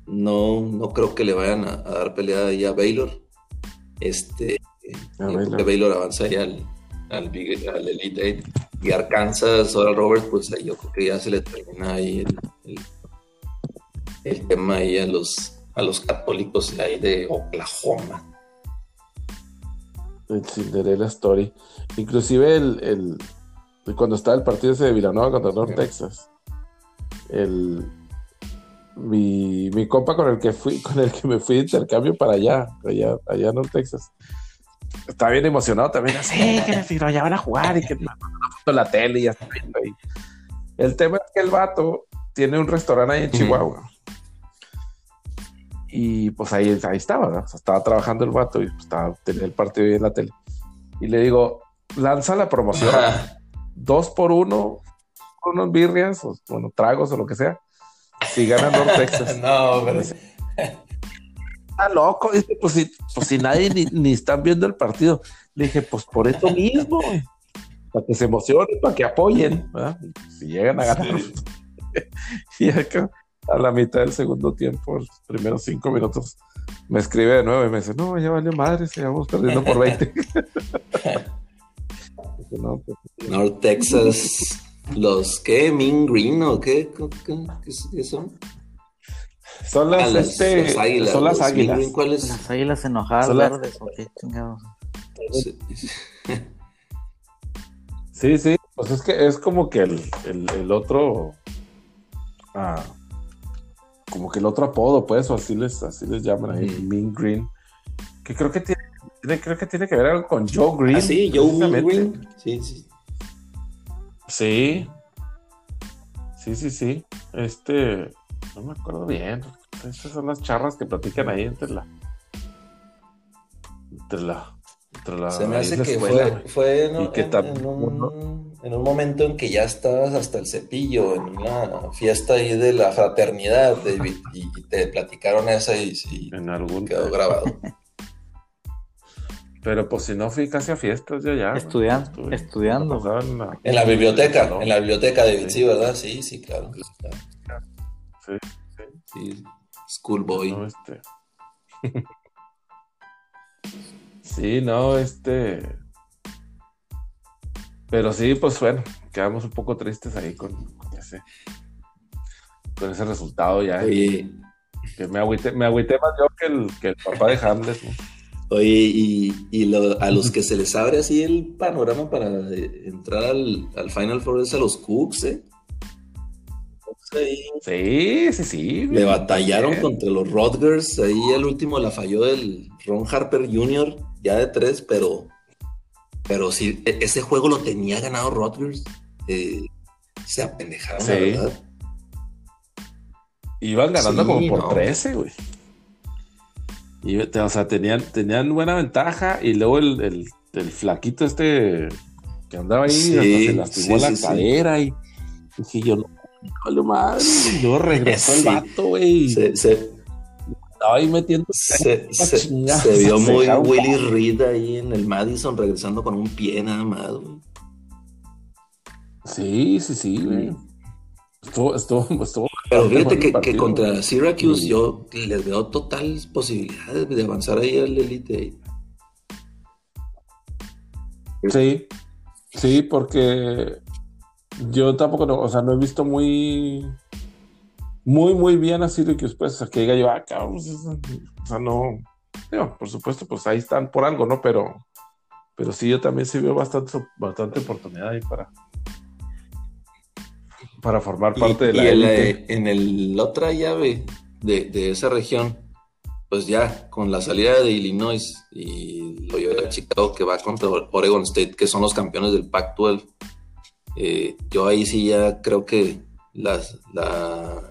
no, no creo que le vayan a, a dar pelea ahí a Baylor. Este, A y Baylor. avanza ya al, al, Big- al Elite Eight. Y Arkansas, Oral Roberts, pues yo creo que ya se le termina ahí el, el, el tema ahí a los, a los católicos de ahí de Oklahoma. El Cinderella Story. Inclusive el, el, cuando estaba el partido ese de Villanova contra North Texas, el, mi, mi compa con el que fui, con el que me fui de intercambio para allá, allá, allá en North Texas, estaba bien emocionado también, así, que ya van a jugar y que me foto la tele y ya está ahí. El tema es que el vato tiene un restaurante ahí en Chihuahua. Y pues ahí, ahí estaba, ¿no? estaba trabajando el vato y pues, estaba, el partido ahí en la tele. Y le digo, lanza la promoción, dos por uno, unos birrias, o bueno, tragos o lo que sea, si ganan North Texas. no, pero... Está loco, dice, pues si, pues si nadie ni, ni, están viendo el partido. Le dije, pues por eso mismo, para que se emocionen, para que apoyen, ¿verdad? Si llegan a ganar. y acá, a la mitad del segundo tiempo, los primeros cinco minutos, me escribe de nuevo y me dice, no, ya vale madre, se vamos perdiendo por 20. no, pues, North Texas, los que Mean Green o qué, ¿Qué, son? Son las, ah, este, águilas, son las águilas. Las águilas enojadas verdes, o qué chingados. Sí, sí, pues es que es como que el, el, el otro. Ah, como que el otro apodo, pues, o así les, así les llaman ahí, Mean Green. Que creo que tiene, creo que tiene que ver algo con Joe Green. Ah, sí, Joe Green. Sí, sí. Sí. Sí, sí, sí. Este, no me acuerdo bien. Estas son las charras que platican ahí entre la. Entre la. Entre la Se me hace que fue, fue en, un, en, un, momento en que ya estabas hasta el cepillo, en una fiesta ahí de la fraternidad, y, te platicaron esa y, en algún... quedó grabado. Pero pues si no fui casi a fiestas ya ya. Estudiando. estudiando. En la, biblioteca, en la biblioteca de sí. ¿verdad? Sí, sí, claro. Sí, sí. sí. Schoolboy. No, este... sí, no, este... Pero sí, pues bueno, quedamos un poco tristes ahí con, ese con ese resultado ya. Oye. Que me agüité, me agüité más yo que el, que el papá de Hamlet. ¿no? Oye, y, a los que se les abre así el panorama para entrar al, Final Four es a los Cooks, ¿eh? Sí, sí, sí. Le batallaron contra los Rodgers. Ahí el último la falló el Ron Harper Jr., ya de tres, pero, pero sí, e, ese juego lo tenía ganado Rodgers. Eh, se apendejaron, la verdad. Iban ganando como por 13, güey. Y, o sea, tenían, tenían buena ventaja y luego el, flaquito este que andaba ahí se lastimó la cadera y dije yo, no, no madre, y luego regresó el vato, güey. Se, se, estaba ahí metiendo. Se, vio muy Willy Reed ahí en el Madison regresando con un pie nada más, güey. Sí, sí, sí, güey. Estuvo, estuvo, estuvo Pero fíjate que, contra Syracuse yo les veo totales posibilidades de avanzar ahí al Elite Sí, sí, porque yo tampoco, no, o sea, no he visto muy, muy, muy bien a Syracuse, pues, que diga yo, ah, cabrón, pues, o sea, no, por supuesto, pues ahí están por algo, ¿no? Pero, pero sí, yo también sí veo bastante, bastante oportunidad ahí para, para formar parte de la y en el otra llave de, esa región, pues ya con la salida de Illinois y lo lleva a Chicago que va contra Oregon State, que son los campeones del Pac-12, eh, yo ahí sí ya creo que la,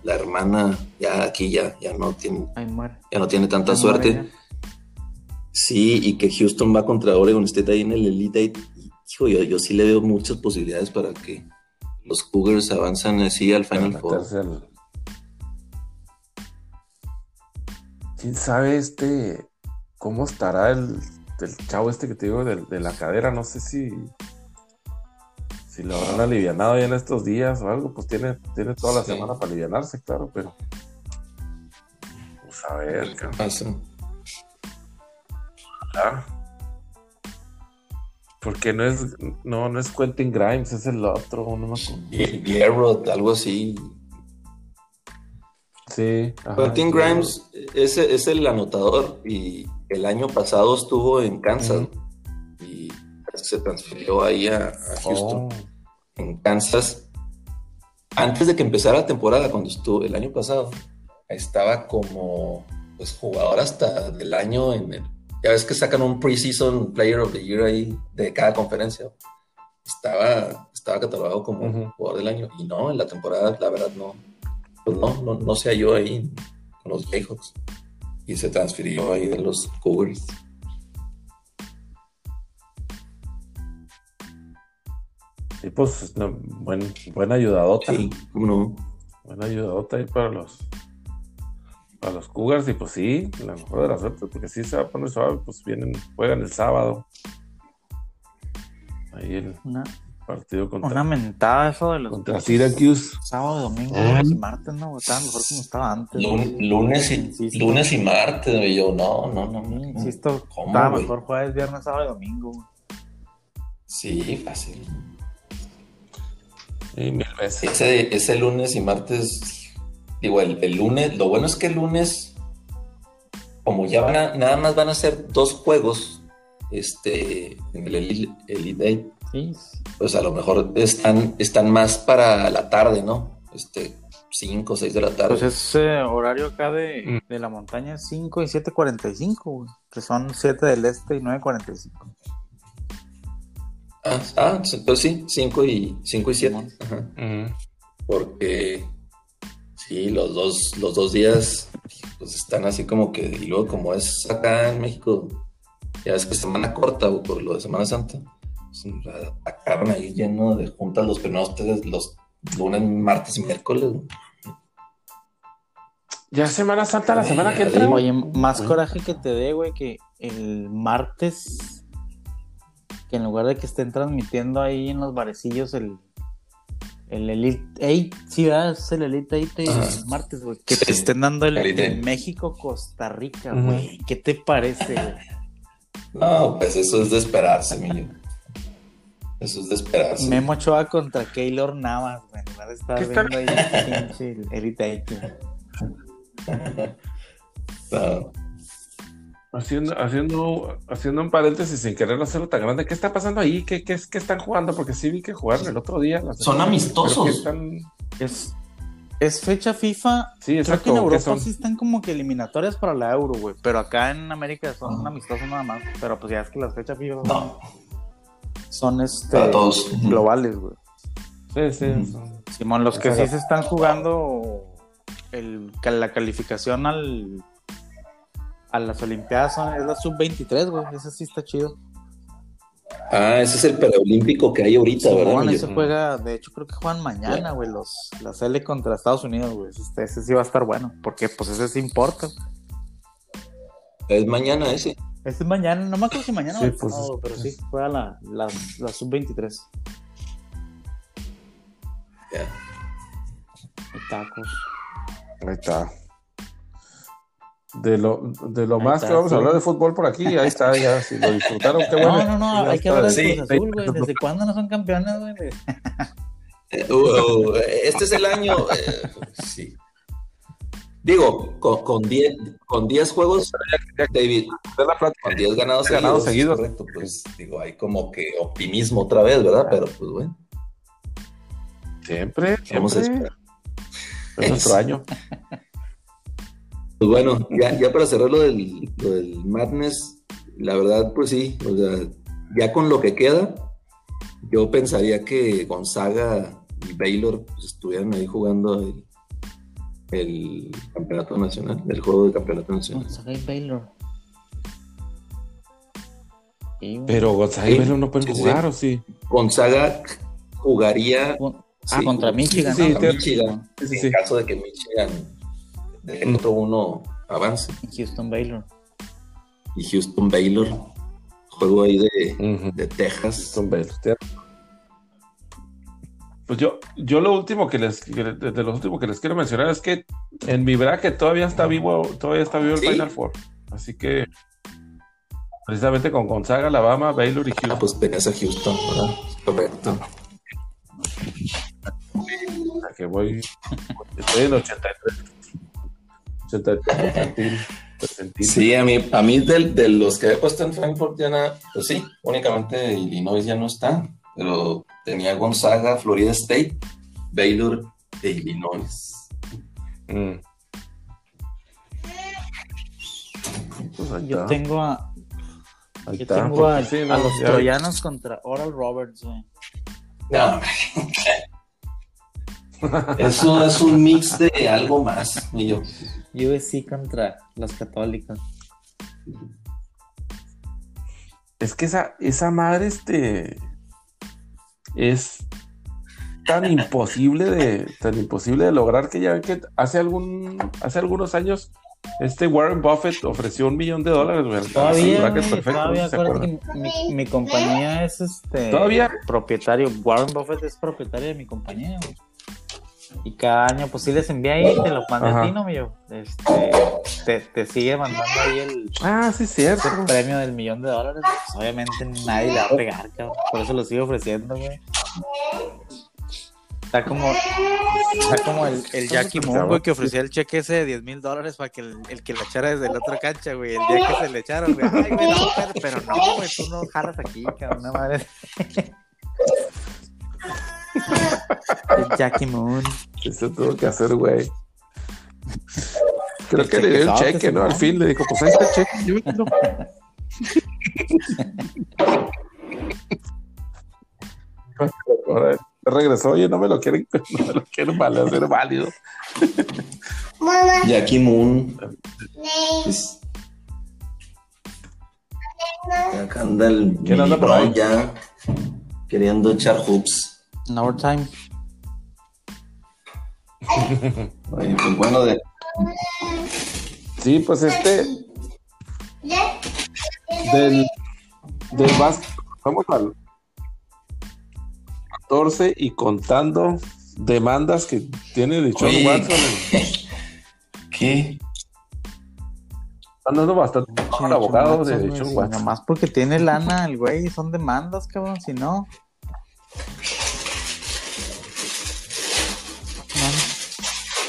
hermana ya aquí ya, ya no tiene ya no tiene tanta suerte. sí, y que Houston va contra Oregon State ahí en el Elite Hijo, yo, yo sí le veo muchas posibilidades para que los Cougars avanzan así al Final Four. ¿Quién sabe este cómo estará el, chavo este que te digo de, la cadera? No sé si si lo habrán alivianado ya en estos días o algo, pues tiene, tiene toda la semana para alivianarse, claro, pero pues a ver, ¿qué pasa? Porque no es, no, no es Quentin Grimes, es el otro, no me algo así. Sí. Quentin Grimes es, es, el anotador y el año pasado estuvo en Kansas y se transfirió ahí a, Houston. Oh. en Kansas, antes de que empezara la temporada, cuando estuvo el año pasado, estaba como pues jugador hasta del año en el, ya ves que sacan un preseason player of the year ahí de cada conferencia. Estaba, estaba catalogado como Ujú. jugador del año y no, en la temporada la verdad no, pues no, no, no se halló ahí con los Jayhawks y se transfirió ahí de los Cougars. Y pues, no, buen, buena ayudadota. Sí, cómo no. Buena ayudadota ahí para los para los Cougars. Y pues sí, la mejor de las suertes, porque sí se va a poner suave, pues vienen, juegan el sábado. Ahí el Una, partido contra, una mentada eso de los contra Syracuse. sábado, domingo, lunes y martes, ¿no? Estaba mejor como estaba antes. Lun- lunes, y, lunes y martes, güey, yo no, no, no. No. Insisto, ¿Cómo, estaba güey? mejor jueves, viernes, sábado y domingo. güey. Sí, fácil. Y mil veces. Ese, ese lunes y martes, digo, el, el lunes, lo bueno es que el lunes, como ya van a, nada más van a ser dos juegos, este, en el Elite, Elite Eight, Sí, pues a lo mejor están, están más para la tarde, ¿no? Este, 5 o 6 de la tarde. Pues ese horario acá de, Mm. de la montaña es 5 y 7.45, güey. Que son 7 del este y 9.45. Ah, ah, pues sí, 5 y, 5 y 7. Simón. Ajá. Porque sí, los dos, los dos días pues están así como que, y luego como es acá en México, ya es que semana corta o por lo de Semana Santa, pues, atacaron ahí lleno de juntas los primeros tres, los lunes, martes y miércoles. Ya Semana Santa, la semana que entra. Oye, más coraje que te dé, güey, que el martes, que en lugar de que estén transmitiendo ahí en los barecillos el, el Elite 8, sí, ¿verdad? es el Elite 8 el martes, güey, que Sí. te estén dando el, Elite el. México-Costa Rica, güey. ¿Qué te parece, güey? No, pues eso es de esperarse, Emilio. Eso es de esperarse. Memo Ochoa contra Keylor Navas, güey. ¿Qué está- viendo ahí pinche el Elite 8. güey. No. Haciendo, haciendo, haciendo un paréntesis sin querer hacerlo tan grande, ¿qué está pasando ahí? ¿Qué, qué, es- qué están jugando? Porque sí vi que jugaron el otro día. Son amistosos. Pero que están- Es, es fecha FIFA. Sí, Creo exacto. que en ¿qué Europa son? sí están como que eliminatorias para la Euro, güey. Pero acá en América son amistosos nada más. Pero pues ya es que las fechas FIFA son, No, son, este, para todos. globales, güey. Sí, sí. Son- Simón, los que sí se están jugando el, la calificación al a las Olimpiadas son, es la sub-23, güey. Ese sí está chido. Ah, ese es el preolímpico que hay ahorita, ¿verdad? Simón, Emilio? ese juega, de hecho creo que juegan mañana, güey, los la L contra Estados Unidos, güey. Ese, ese sí va a estar bueno, porque pues ese sí importa. Es mañana ese. Este es mañana, no me acuerdo si mañana Sí, o el pues, sábado, pero sí, juega la, la, la sub-23. Ya. Tacos. Ahí está. De lo, de lo más está, que vamos sí. a hablar de fútbol por aquí, ahí está, ya, si lo disfrutaron, qué bueno. No, no, no, Ya hay que hablar de. Cruz Azul, güey. ¿Desde cuándo no son campeones, güey? Eh, uh, uh, este es el año. eh, sí. Digo, con, con 10 con 10 juegos, David, con 10 ganados Ganados seguidos, correcto, pues digo, hay como que optimismo otra vez, ¿verdad? Pero pues bueno, Siempre, vamos a siempre. esperar. Es nuestro año. Pues bueno, ya, ya para cerrar lo del, lo del Madness, la verdad, pues sí, o sea, ya con lo que queda, yo pensaría que Gonzaga y Baylor pues, estuvieran ahí jugando el, el campeonato nacional, el juego de campeonato nacional. Gonzaga y Baylor. Pero Gonzaga y Velo no pueden sí, sí. jugar, ¿o sí? Gonzaga jugaría ah, sí, contra Michigan, sí, ¿no? contra Michigan, Sí, sí, en caso de que Michigan de otro uno avance. Houston Baylor. Y Houston Baylor, juego ahí de, de Texas. Son Baylor. Pues yo, yo lo último que les, de los últimos que les quiero mencionar es que en mi bracket todavía está vivo, todavía está vivo el Sí. Final Four. Así que precisamente con Gonzaga, Alabama, Baylor y Ah, Houston. pues tenías a Houston, ¿verdad? Correcto. O sea que voy, estoy en 83. 83 percentil, percentil. Sí, a mí, a mí de, los que he puesto en Frankfurt ya nada, pues sí, únicamente Illinois ya no está, pero tenía Gonzaga, Florida State, Baylor e Illinois. Mm. Pues Yo tengo a, yo está, tengo a, porque sí, no, a los ya- troyanos contra Oral Roberts, güey. No, eso es un mix de algo más. Y yo, USC contra los católicos. Es que esa, esa madre, este, es tan imposible de, tan imposible de lograr que ya ven que hace algún, hace algunos años, este Warren Buffett ofreció un millón de dólares, Todavía, mi compañía es este ¿Todavía? propietario. Warren Buffett es propietario de mi compañía, güey. Y cada año, pues sí les envía ahí, te lo manda a ti, ¿no, mío? Este, te, te sigue mandando ahí el, Ah, sí, cierto. premio del millón de dólares. Pues obviamente nadie le va a pegar, cabrón. Por eso lo sigo ofreciendo, güey. Está como, está como el, el Jackie Moon, güey, que ofrecía el cheque ese de 10 mil dólares para que el, el que lo echara desde la otra cancha, güey. El día que se le echaron, güey. Ay, güey, no, pero, no, güey, tú no jalas aquí, cabrón, una madre. El Jackie Moon. Eso tuvo que hacer, güey. Creo El que le dio el cheque, ¿no? Al fin le dijo, pues ahí está el cheque, llévatelo. Ahora regresó, oye, no me lo quieren, no me lo quieren vale- hacer válido. Jackie Moon. pues, acá anda el ¿Quién anda Billy por ahí? Brown ya queriendo echar hoops. En overtime. Oye, pues bueno, de, Sí, pues este. Del, del básquet, vamos al 14 y contando demandas que tiene de Sean Oye. Watson. ¿qué? Están dando bastante abogado de Watson. Nomás porque tiene lana el güey, son demandas, cabrón, si. No,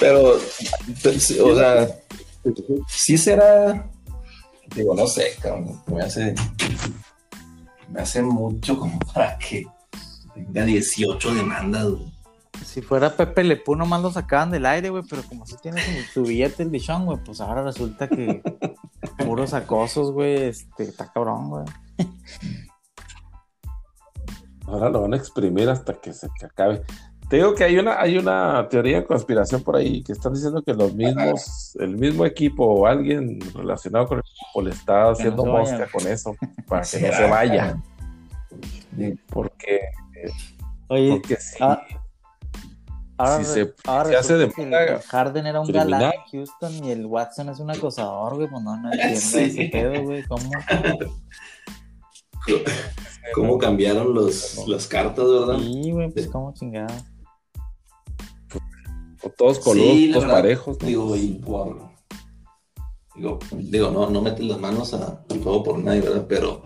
Pero, pues, o sea, sí será, digo, no sé, cabrón, me hace, me hace mucho como para que tenga 18 demandas. güey. Si fuera Pepe Lepú, nomás lo sacaban del aire, güey, pero como si tiene su, su billete el bichón, güey, pues ahora resulta que puros acosos, güey, este, está cabrón, güey. Ahora lo van a exprimir hasta que se que acabe. Te digo que hay una, hay una teoría de conspiración por ahí que están diciendo que los mismos, el mismo equipo o alguien relacionado con el equipo le está haciendo mosca con eso para que no se vaya. Porque, Oye, porque sí. ah, ahora, si se- ahora se hace demanda el Harden era un criminal. galán en Houston y el Watson es un acosador, güey, pues no, no entiendo Sí. ese pedo, güey, ¿cómo? ¿Cómo cambiaron los, las cartas, verdad? Sí, güey, pues cómo chingada. Todos con Sí, verdad, parejos. Digo. Digo, digo, no, no metes las manos a- fuego por nadie, ¿verdad? Pero.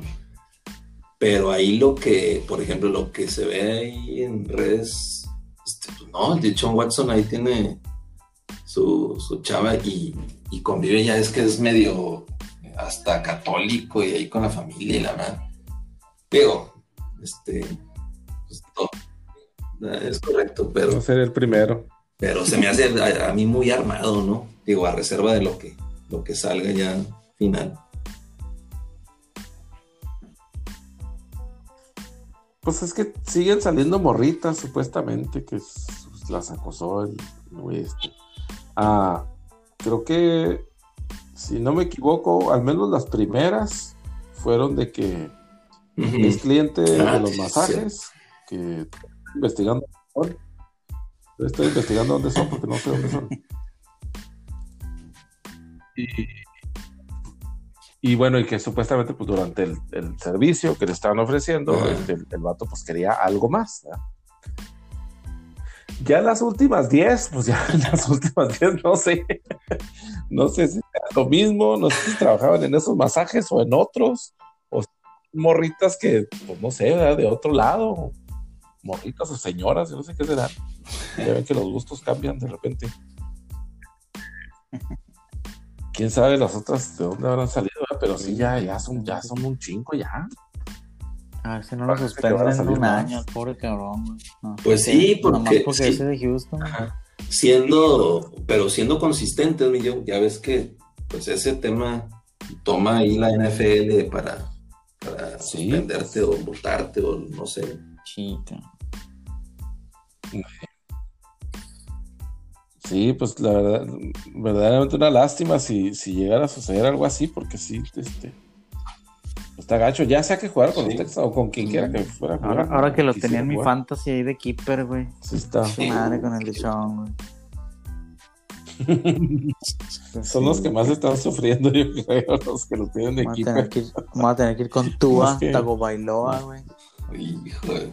Pero ahí lo que, por ejemplo, lo que se ve ahí en redes, este, pues no, el de John Watson ahí tiene su, su chava y, y convive, ya es que es medio hasta católico y ahí con la familia y la madre. Digo, este, pues, todo, es correcto, pero No ser el primero. Pero se me hace a, a mí muy armado, ¿no? Digo, a reserva de lo que, lo que salga ya final. Pues es que siguen saliendo morritas, supuestamente, que las acosó el este. Ah, creo que, si no me equivoco, al menos las primeras fueron de que es cliente Ah, de los sí, masajes, que estoy investigando. Estoy investigando dónde son porque no sé dónde son. Y, y bueno, y que supuestamente pues durante el, el servicio que le estaban ofreciendo, este, el, el vato pues quería algo más. ¿verdad? Ya en las últimas 10, pues ya en las últimas 10, no sé. No sé si era lo mismo, no sé si trabajaban en esos masajes o en otros, o morritas que, pues no sé, ¿verdad? de otro lado, morritas o señoras, yo no sé qué serán. Ya ven que los gustos cambian de repente. Quién sabe las otras de dónde habrán salido, ¿verdad? pero sí, ya, ya son, ya son un chingo ya. A ver si no lo Parece que van a suspenden salir un más. año, pobre cabrón. No, Pues sí, Nomás porque- porque sí. ese de Houston. Ajá. Siendo, pero siendo consistentes, mi yo, ya ves que pues ese tema toma ahí la NFL para, para Sí. suspenderte o multarte o no sé. Chica. Sí, pues la verdad, verdaderamente una lástima si, si llegara a suceder algo así, porque sí, este, está gacho, ya sea que jugar con Sí. los Texans o con quien quiera que fuera a jugar. Ahora, ahora que lo tenía en mi jugar. fantasy ahí de keeper, güey. Sí está. Madre con el güey. Son los que más están sufriendo, yo creo, los que lo tienen de Vamos a, que ir, vamos a tener que ir con Tua, que- Tagovailoa, güey. Hijo de-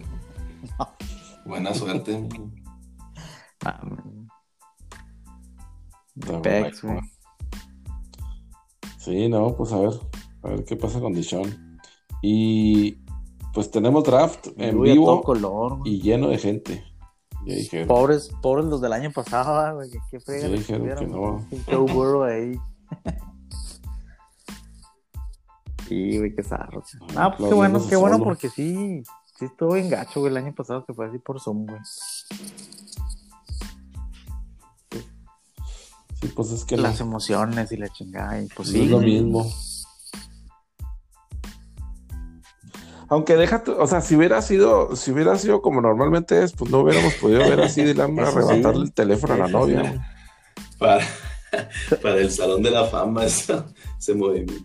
Buena suerte. Ah, güey. No, Pex, güey. Sí, no, pues a ver, a ver qué pasa con Dishon. Y pues tenemos draft en todo vivo color, güey. y lleno de gente. Pobres, pobres los del año pasado, güey. que Qué frega Ya dijeron que no. güey. Joe Burrow ahí. Sí, güey, qué zarro. Ah, pues qué bueno, qué bueno porque sí, sí estuvo bien gacho, güey, el año pasado que fue así por Zoom, güey. Sí, pues es que Las no, emociones y la chingada, y pues no sí. es lo mismo. Aunque deja, tu- o sea, si hubiera sido, si hubiera sido como normalmente es, pues no hubiéramos podido ver así de Eso sí. arrebatarle el teléfono a la Eso novia. sí. güey. Para, para el Salón de la Fama esa- ese movimiento.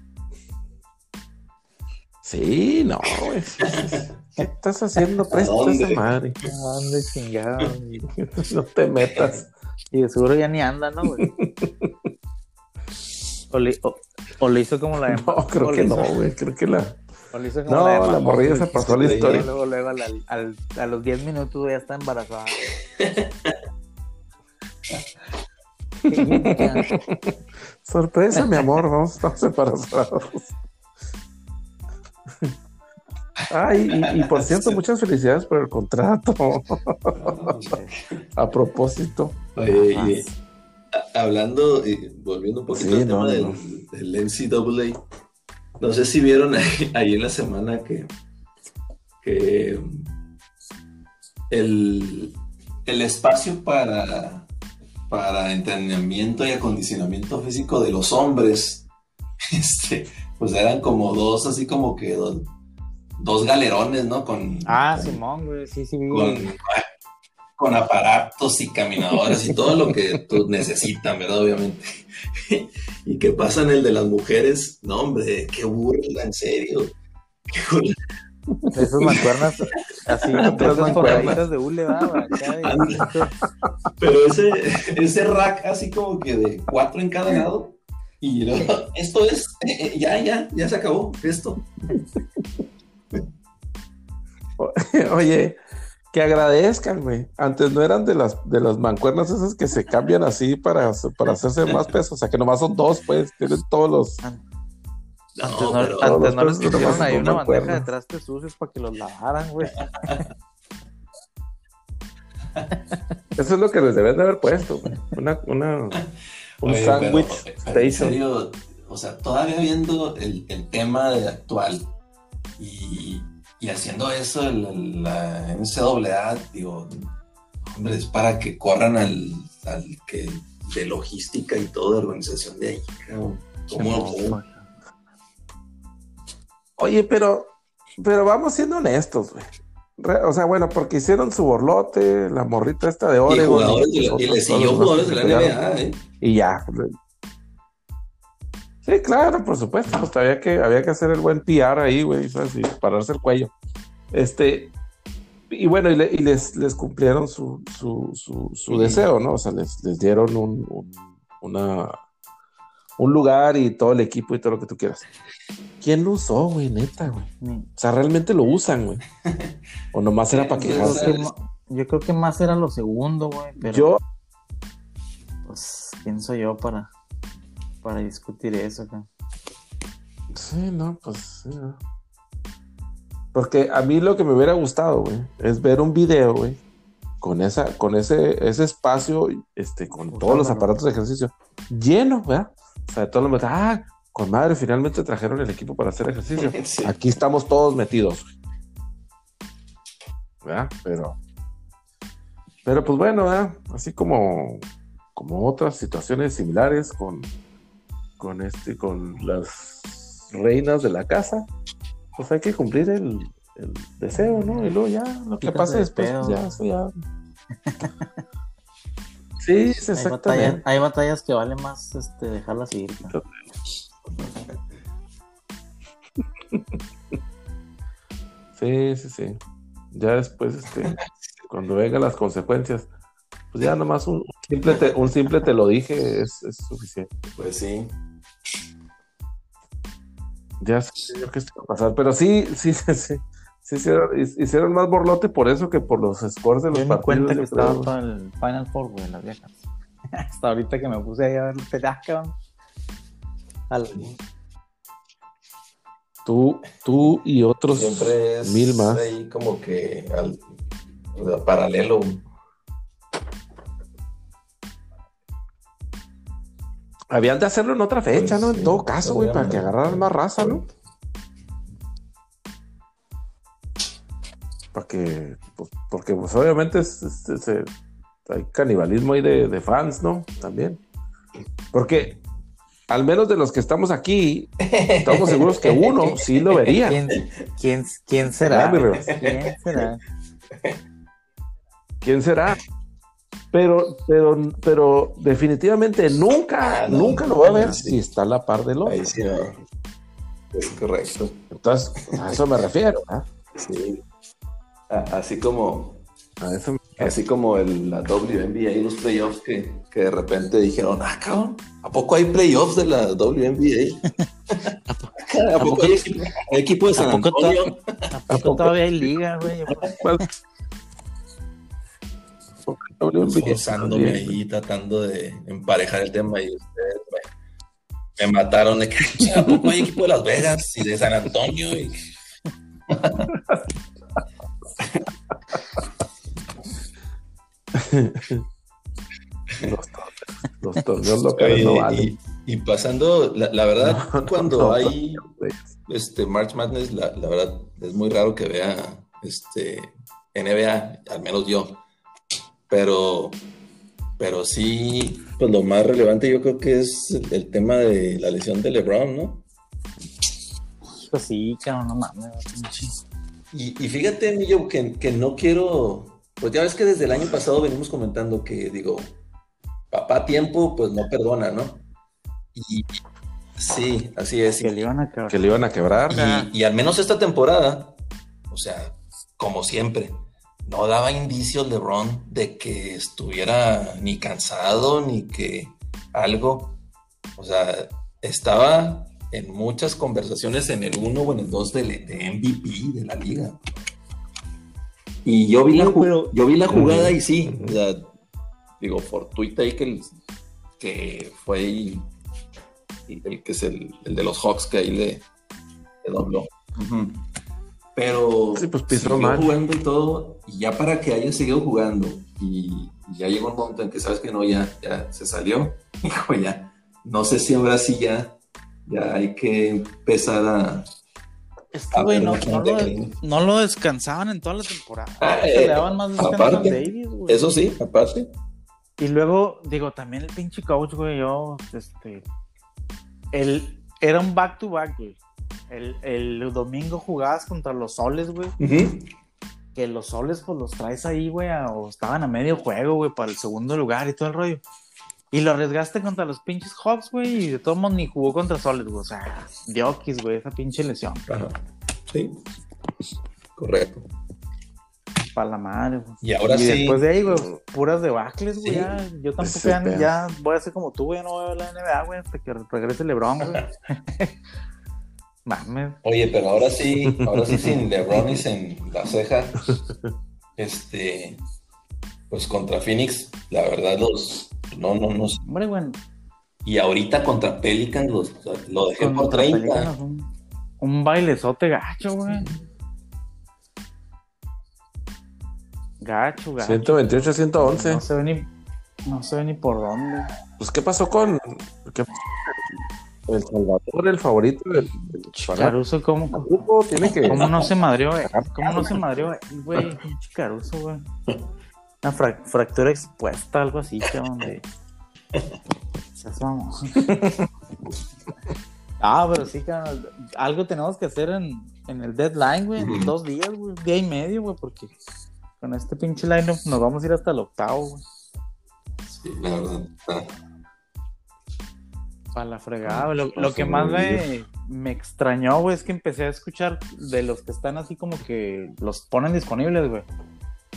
Sí, no, güey. ¿Qué estás haciendo? Presta dónde? esa madre. Ande chingado, güey. No te metas. Y de seguro ya ni anda, ¿no, güey? O le, o, o le hizo como la de No, creo que no, güey. Creo que la. o le hizo como No, de la Mahomes, morrilla se pasó a la historia. Luego, luego, al- al- a los 10 minutos ya está embarazada. Sorpresa, mi amor. Vamos, estamos embarazados. Ay, y, y por cierto, muchas felicidades por el contrato. A propósito. Oye, y, a- hablando, y volviendo un poquito Sí, al no, tema del, del NCAA, no sé si vieron ahí, ahí en la semana que, que el, el espacio para, para entrenamiento y acondicionamiento físico de los hombres, este, pues eran como dos, así como que dos, dos galerones, ¿no? Con, Ah, con- Simón, güey, sí, sí, con, con aparatos y caminadoras y todo lo que tú necesitan, ¿verdad? Obviamente. y que pasan el de las mujeres, no, hombre, qué burla, en serio. Qué burla. Esas mancuernas, así, Otras mancuernas. de hule. Pero ese, ese rack así como que de cuatro en cada lado. Y luego, esto es, ya, ya, ya se acabó esto. Oye, que agradezcan, güey. Antes no eran de las de las mancuernas esas que se cambian así para, para hacerse más peso. O sea, que nomás son dos, pues. Tienen todos los. Antes no, pero- antes no les pesos pusieron ahí una bandeja de trastes sucios para que los lavaran, güey. Eso es lo que les deben de haber puesto, güey. Una, una, un sándwich en serio, o sea, todavía viendo el, el tema de actual y, y haciendo eso, el- la NCAA, digo, hombre, es para que corran al, al que de logística y todo de organización de ahí, cabrón. Oye, pero, pero vamos siendo honestos, güey. O sea, bueno, porque hicieron su borlote, la morrita esta de Y Oregon. jugadores de la, y todos siguió los demás jugadores de la. NBA, ¿eh? Y ya. Sí, claro, por supuesto. Pues había que, había que hacer el buen PR ahí, güey, ¿sabes? Y pararse el cuello. Este. Y bueno, y, le- y les, les cumplieron su, su, su, deseo, ¿no? O sea, les, les dieron un, un- una, un lugar y todo el equipo y todo lo que tú quieras. ¿Quién lo usó, güey? Neta, güey. O sea, realmente lo usan, güey. O nomás era para Sí, Yo quejarse. creo, que, ma- yo creo que más era lo segundo, güey. Pero Yo, pues, ¿quién soy yo para, para discutir eso, acá? Sí, no, pues sí, no. Porque a mí lo que me hubiera gustado, güey, es ver un video, güey, con esa, con ese, ese espacio, este, con todos los aparatos de ejercicio lleno, ¿verdad? O sea, todos los ah, con madre, finalmente trajeron el equipo para hacer ejercicio. Sí. Aquí estamos todos metidos, güey. ¿verdad? Pero, pero pues bueno, ¿verdad? Así como, como otras situaciones similares con, con este, con las reinas de la casa, pues hay que cumplir el, el deseo, ¿no? Y luego ya, lo que pase de después, pues ya, eso ya. Sí, sí, Hay batallas, exactamente. hay batallas que vale más este, dejarlas ir. ¿no? Sí, sí, sí. Ya después, este, cuando vengan las consecuencias, pues ya nomás un simple te, un simple te lo dije es, es suficiente. Pues sí. Ya sé yo qué está a pasar, pero sí, sí, sí, sí. Sí, hicieron, hicieron más borlote por eso que por los scores de los Yo partidos. cuenta que estaba todo el Final Four, güey, las viejas. Hasta ahorita que me puse ahí a ver los peleas, cabrón. Al- Tú, tú y otros Siempre es mil más. ahí como que al, o sea, paralelo. Habían de hacerlo en otra fecha, Pues ¿no? sí, en todo caso, güey, para que agarraran más raza, ¿no? Para que, pues, porque pues obviamente es- es- es- eh, hay canibalismo ahí de, de fans, ¿no? También. Porque al menos de los que estamos aquí, estamos seguros que uno sí lo vería. ¿Quién, quién, quién será? Ah. ¿Quién será? ¿Quién será? Pero, pero, pero definitivamente nunca, Ah, no, nunca lo va a ver sí. si está a la par del otro. Ahí sí, no. Es correcto. Entonces, a eso me refiero, ¿ah? Sí. A- Así como, A eso me así como el, la WNBA y los playoffs que, que de repente dijeron, ah, cabrón, ¿a poco hay playoffs de la WNBA? ¿A poco hay equipo, hay equipo de San ¿A poco to- Antonio? ¿A poco todavía hay liga, güey? Esforzándome ahí tratando de emparejar el tema y ustedes me, me mataron de que ¿a poco hay equipo de Las Vegas y de San Antonio? Y- Los, torneos- los torneos locales no valen. y, y pasando, la, la verdad, No, cuando no, hay este March Madness, la, la verdad es muy raro que vea este NBA, al menos yo. Pero, pero sí, pues lo más relevante yo creo que es el, tema de la lesión de LeBron, ¿no? Pues sí, cabrón, no mames. Y, y fíjate, Millo, que, que no quiero, pues ya ves que desde el año pasado venimos comentando que, digo, papá tiempo, pues no perdona, ¿no? Y sí, así es. Que le iban a cabrón. Que le iban a quebrar. Y, y al menos esta temporada, o sea, como siempre, no daba indicios LeBron de que estuviera ni cansado ni que algo. O sea, estaba en muchas conversaciones en el 1 o en el 2 de, de MVP de la liga. Y yo vi la, pero- yo vi la jugada y sí, o sea, digo, fortuita ahí que, el- que fue el que es el, el de los Hawks que ahí le, le dobló. Ujú. Pero Sí, pues pisó siguió mal. jugando y todo, y ya para que haya seguido jugando, y, y ya llegó un momento en que sabes que no, ya, ya se salió, hijo, ya, no sé si ahora sí ya, ya hay que empezar a... Es que, güey, no, lo, que- no lo descansaban en toda la temporada. Ah, Se eh, le daban más descanso aparte, a Davis, güey. Eso sí, aparte. Y luego, digo, también el pinche coach, güey, yo, este, el, era un back to back, güey. El, el domingo jugabas contra los soles, güey. Que los soles, pues los traes ahí, güey, o estaban a medio juego, güey, para el segundo lugar y todo el rollo. Y lo arriesgaste contra los pinches Hawks, güey, y de todos modos ni jugó contra soles, güey. O sea, diokis, güey, esa pinche lesión. Ajá. Sí, correcto. Para la madre, güey. Y ahora y sí, después de ahí, güey, puras debacles, güey. Sí. yo tampoco ya, ya voy a ser como tú, güey. No voy a ver la NBA, güey, hasta que regrese LeBron, güey. Mames. Oye, pero ahora sí, ahora sí sin LeBron y sin la ceja, este, pues contra Phoenix, la verdad los, no, no, no. sé. Hombre, güey. Y ahorita contra Pelicans los, lo dejé por contra 30. Pelicanos, Un, un bailezote gacho, güey. Gacho, gacho. 128 a 111. No se ve ni, no se ve ni por dónde. Pues, ¿qué pasó con. qué- El Salvador, el favorito del, del Caruso, ¿cómo, Caruso tiene que. cómo no se madrió, güey? ¿Cómo no se madrió, güey? Caruso, güey. Una fra- fractura expuesta, algo así, cabrón. De... Seas mamón. Ah, pero sí, cabrón. Algo tenemos que hacer en, en el deadline, güey. En dos días, güey. Día y medio, güey, porque con este pinche line nos vamos a ir hasta el octavo, güey. Sí, la verdad. Ah, Para la fregada, güey. Lo, lo que más me, me extrañó, güey, es que empecé a escuchar de los que están así como que los ponen disponibles, güey.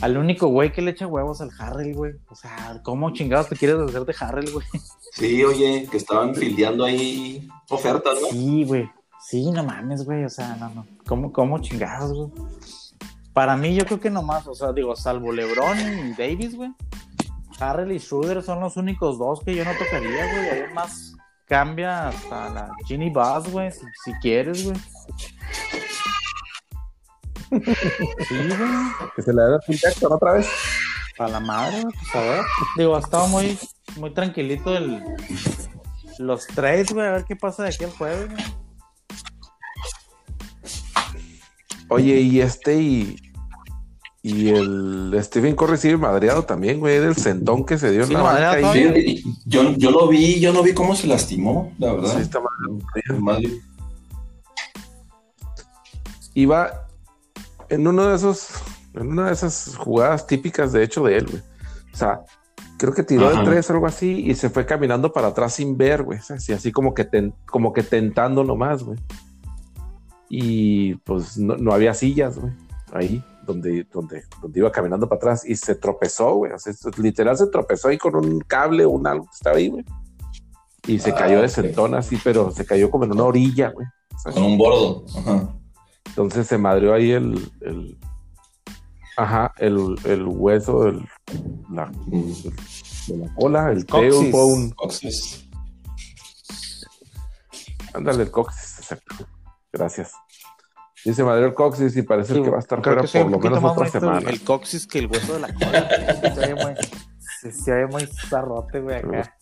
Al único güey que le echa huevos al Harrell, güey. O sea, ¿cómo chingados te quieres hacer de Harrell, güey? Sí, oye, que estaban fildeando ahí ofertas, ¿no? Sí, güey. Sí, no mames, güey. O sea, no, no. ¿Cómo, cómo chingados, güey? Para mí, yo creo que nomás, o sea, digo, salvo LeBron y Davis, güey. Harrell y Schroeder son los únicos dos que yo no tocaría, güey. Además, cambia hasta la Ginny Bass, güey, si, si quieres, güey. Sí, güey. Que se le da Phil Jackson otra vez. A la madre, güey, pues a ver. Digo, ha estado muy, muy tranquilito el, los trades, güey. A ver qué pasa de aquí al jueves, güey. Oye, y este y. Y el Stephen Curry sigue madreado también, güey, del sentón que se dio en la banca. Sí, yo, yo lo vi, yo no vi cómo se lastimó, la verdad. Sí, está madreado. Madre. Iba en uno de esos, en una de esas jugadas típicas, de hecho, de él, güey. O sea, creo que tiró Ajá. de tres o algo así y se fue caminando para atrás sin ver, güey. O sea, así, así como que ten- como que tentando nomás, güey. Y pues no, no había sillas, güey. Ahí, donde, donde, donde iba caminando para atrás y se tropezó, güey. O sea, literal se tropezó ahí con un cable, un algo que estaba ahí, güey. Y se Ah, cayó de ok. sentón así, pero se cayó como en una orilla, güey. O sea, Con un bordo. Ajá. entonces se madrió ahí el, el ajá, el, el hueso del, la, de la cola, el Coxis. tailbone. Coxis. Ándale, el coxis, exacto. Gracias. Dice madrió el coxis y parece Sí, que va a estar fuera por lo menos otra semana. El, el coxis que el hueso de la cola. se ve muy, se, se ve muy zarrote, güey, acá.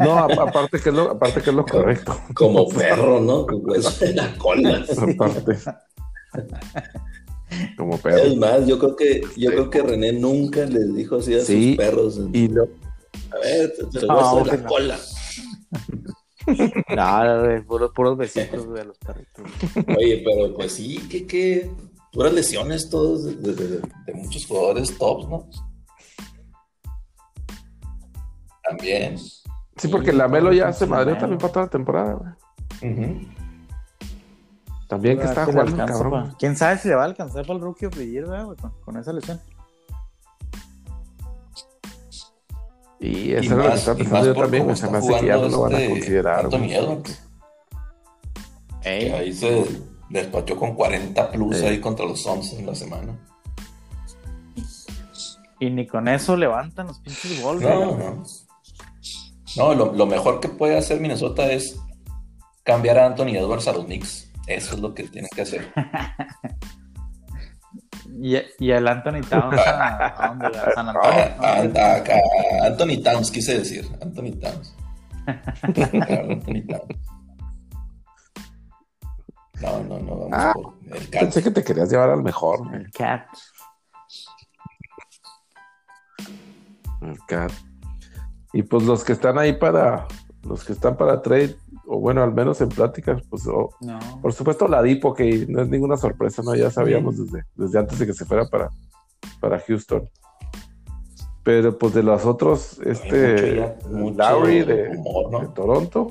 No, aparte que es lo, aparte que es lo correcto. Como perro, ¿no? Con hueso en la cola. Aparte. Como Es perro. más, yo creo que, yo creo que René nunca les dijo así a Sí. sus perros. Y lo, A ver, el No, hueso de la no. cola. No, güey, puros, puros besitos güey, a los perritos. Oye, pero pues sí, que, que puras lesiones todos de, de- de- de muchos jugadores tops, ¿no? También. sí, porque la Melo ya se madrió también para toda la temporada, güey. También que está jugando, cabrón. pa- ¿Quién sabe si le va a alcanzar para el Rookie of the Year, güey, con, con esa lesión? Y Y eso es lo que más- estaba pensando más yo también, cómo güey. Se está me hace que ya no lo van a este considerar. Edwards, que ahí se despachó con 40 plus ahí contra los Suns en la semana. Y ni con eso levantan los pinches goles. No, no. No, lo, lo mejor que puede hacer Minnesota es cambiar a Anthony Edwards a los Knicks. Eso es lo que tienen que hacer. Y, y el Anthony Towns a, dónde, a San A, Antonio. a- ¿no? a- a Anthony Towns, quise decir. Anthony Towns. Claro, Anthony Towns. No, no, no, vamos Ah, por el Cat. Pensé que te querías llevar al mejor. El Cat. El Cat. Y pues los que están ahí para, los que están para trade, o bueno, al menos en pláticas, pues No. por supuesto la Dipo, que no es ninguna sorpresa, ¿no? Ya sabíamos desde, desde antes de que se fuera para, para Houston. Pero pues de los otros, este Mucho Lowry de, humor, ¿no? de Toronto.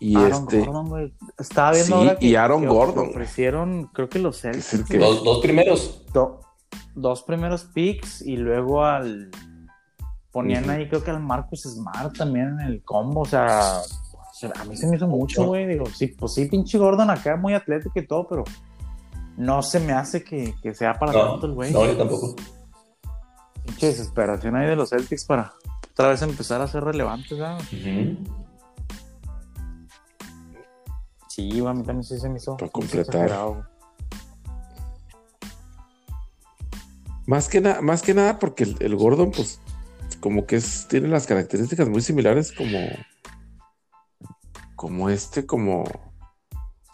Y Aaron este, Gordon, güey. Estaba viendo Sí, ahora que, y Aaron que Gordon. ofrecieron, creo que los Celtics, que- Dos, dos primeros. do- dos primeros picks y luego al ponían ahí creo que al Marcus Smart también en el combo, o sea, pues, a mí se me hizo mucho, güey, digo, sí, pues sí, pinche Gordon acá muy atlético y todo, pero no se me hace que, que sea para No, tanto el güey. no, yo tampoco. Pinche desesperación ahí de los Celtics para otra vez empezar a ser relevantes, ¿sabes? Ujú. Sí, güey, a mí también sí se me hizo. Para sí, completar. Más que, nada más que nada porque el, el Gordon, pues, como que es, tiene las características muy similares como, como este, como,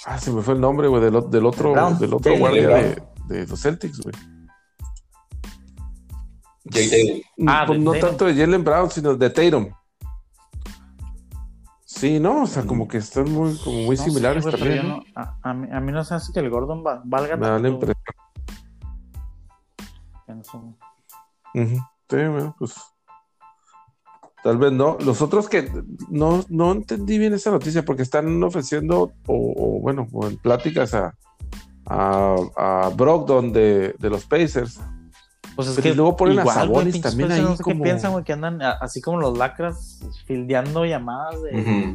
ah, se me fue el nombre, güey, del, del otro, Brown. del otro guardia de, de los Celtics, güey. Ah, Pues de no tanto de Jalen Brown, sino de Tatum. Sí, no, o sea, como que están muy, como muy No similares también. yo ¿no? no- a, a mí, a mí no se hace que el Gordon va- valga Me da la impresión. pienso. Ujú. Sí, bueno, pues. Tal vez no. Los otros que no, no entendí bien esa noticia porque están ofreciendo, o, o, bueno, o en pláticas a, a, a Brogdon de, de los Pacers. Pues es Pero que luego ponen a igual, güey, Sabonis también ahí no sé como- qué piensan, güey, que andan a- así como los lacras fildeando llamadas de,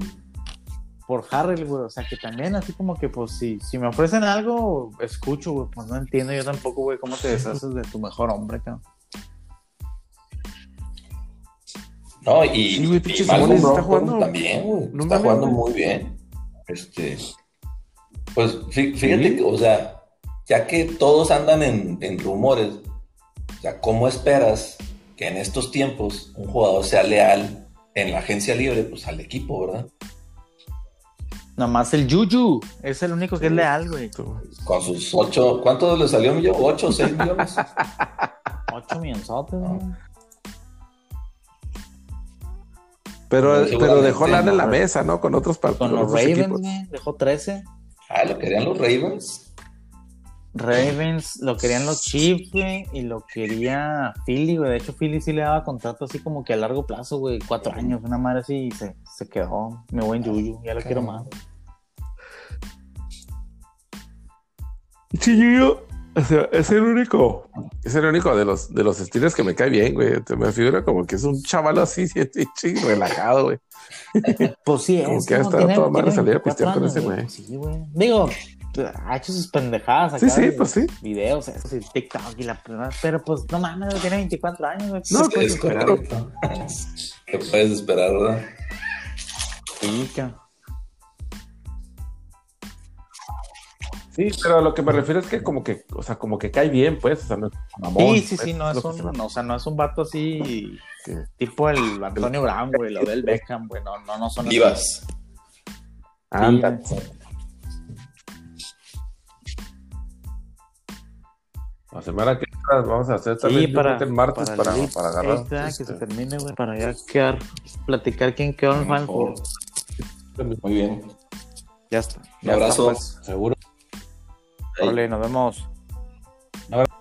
por Harrell, güey. O sea, que también así como que, pues, si, si me ofrecen algo, escucho, güey. Pues no entiendo yo tampoco, güey, cómo te deshaces de tu mejor hombre, cabrón. No, y, Sí, güey, y Malcolm está jugando- también, güey. No está jugando muy bien. Este, pues fí- fíjate que, o sea, ya que todos andan en, en rumores, o sea, ¿cómo esperas que en estos tiempos un jugador sea leal en la agencia libre, pues al equipo, ¿verdad? Nomás el Juju es el único que es leal, güey. Con sus ocho, ¿cuánto le salió millón? ¿Ocho o seis millones? Ocho millonzotes, güey. Pero, pero dejó lana en la mesa, ¿no? Con otros partidos. Con los otros Ravens, equipos. güey. Dejó 13. Ah, lo querían los Ravens. Ravens, lo querían los Chiefs, güey, y lo quería Philly, güey. De hecho, Philly sí le daba contrato así como que a largo plazo, güey. Cuatro años, una madre así, y se, se quedó. Me voy en Yuyu, ya lo quiero más. Sí, yo, yo, o sea, es el único, es el único de los, de los estilos que me cae bien, güey. Te me figura como que es un chaval así, sí, sí, sí, relajado, güey. Pues sí, Como es que ha estado toda madre salir a 24 pistear con ese güey. Sí, güey. Digo, ha hecho sus pendejadas acá. Sí, sí, pues sí. Videos, esos y TikTok y la pero pues no mames, tiene 24 años, güey. No, ¿Qué puedes Es esperar? correcto. ¿Qué puedes esperar, verdad? Sí, cabrón. Sí, pero a lo que me refiero es que como que, o sea, como que cae bien, pues, o sea, no es mamón, Sí, sí, pues, sí, no es se un, no, o sea, no es un vato así tipo el Antonio Brown, güey, lo del Beckham, güey, no, no, no son así. Vivas. Anda. La semana que vamos a hacer también Sí, para, el martes para, para, para, agarrar. este, ah, que este, se termine, güey, para ya quedar, platicar quién quedó en. Muy bien. Ya está. Un abrazo. está, pues. seguro. Órale, nos vemos. Un abrazo.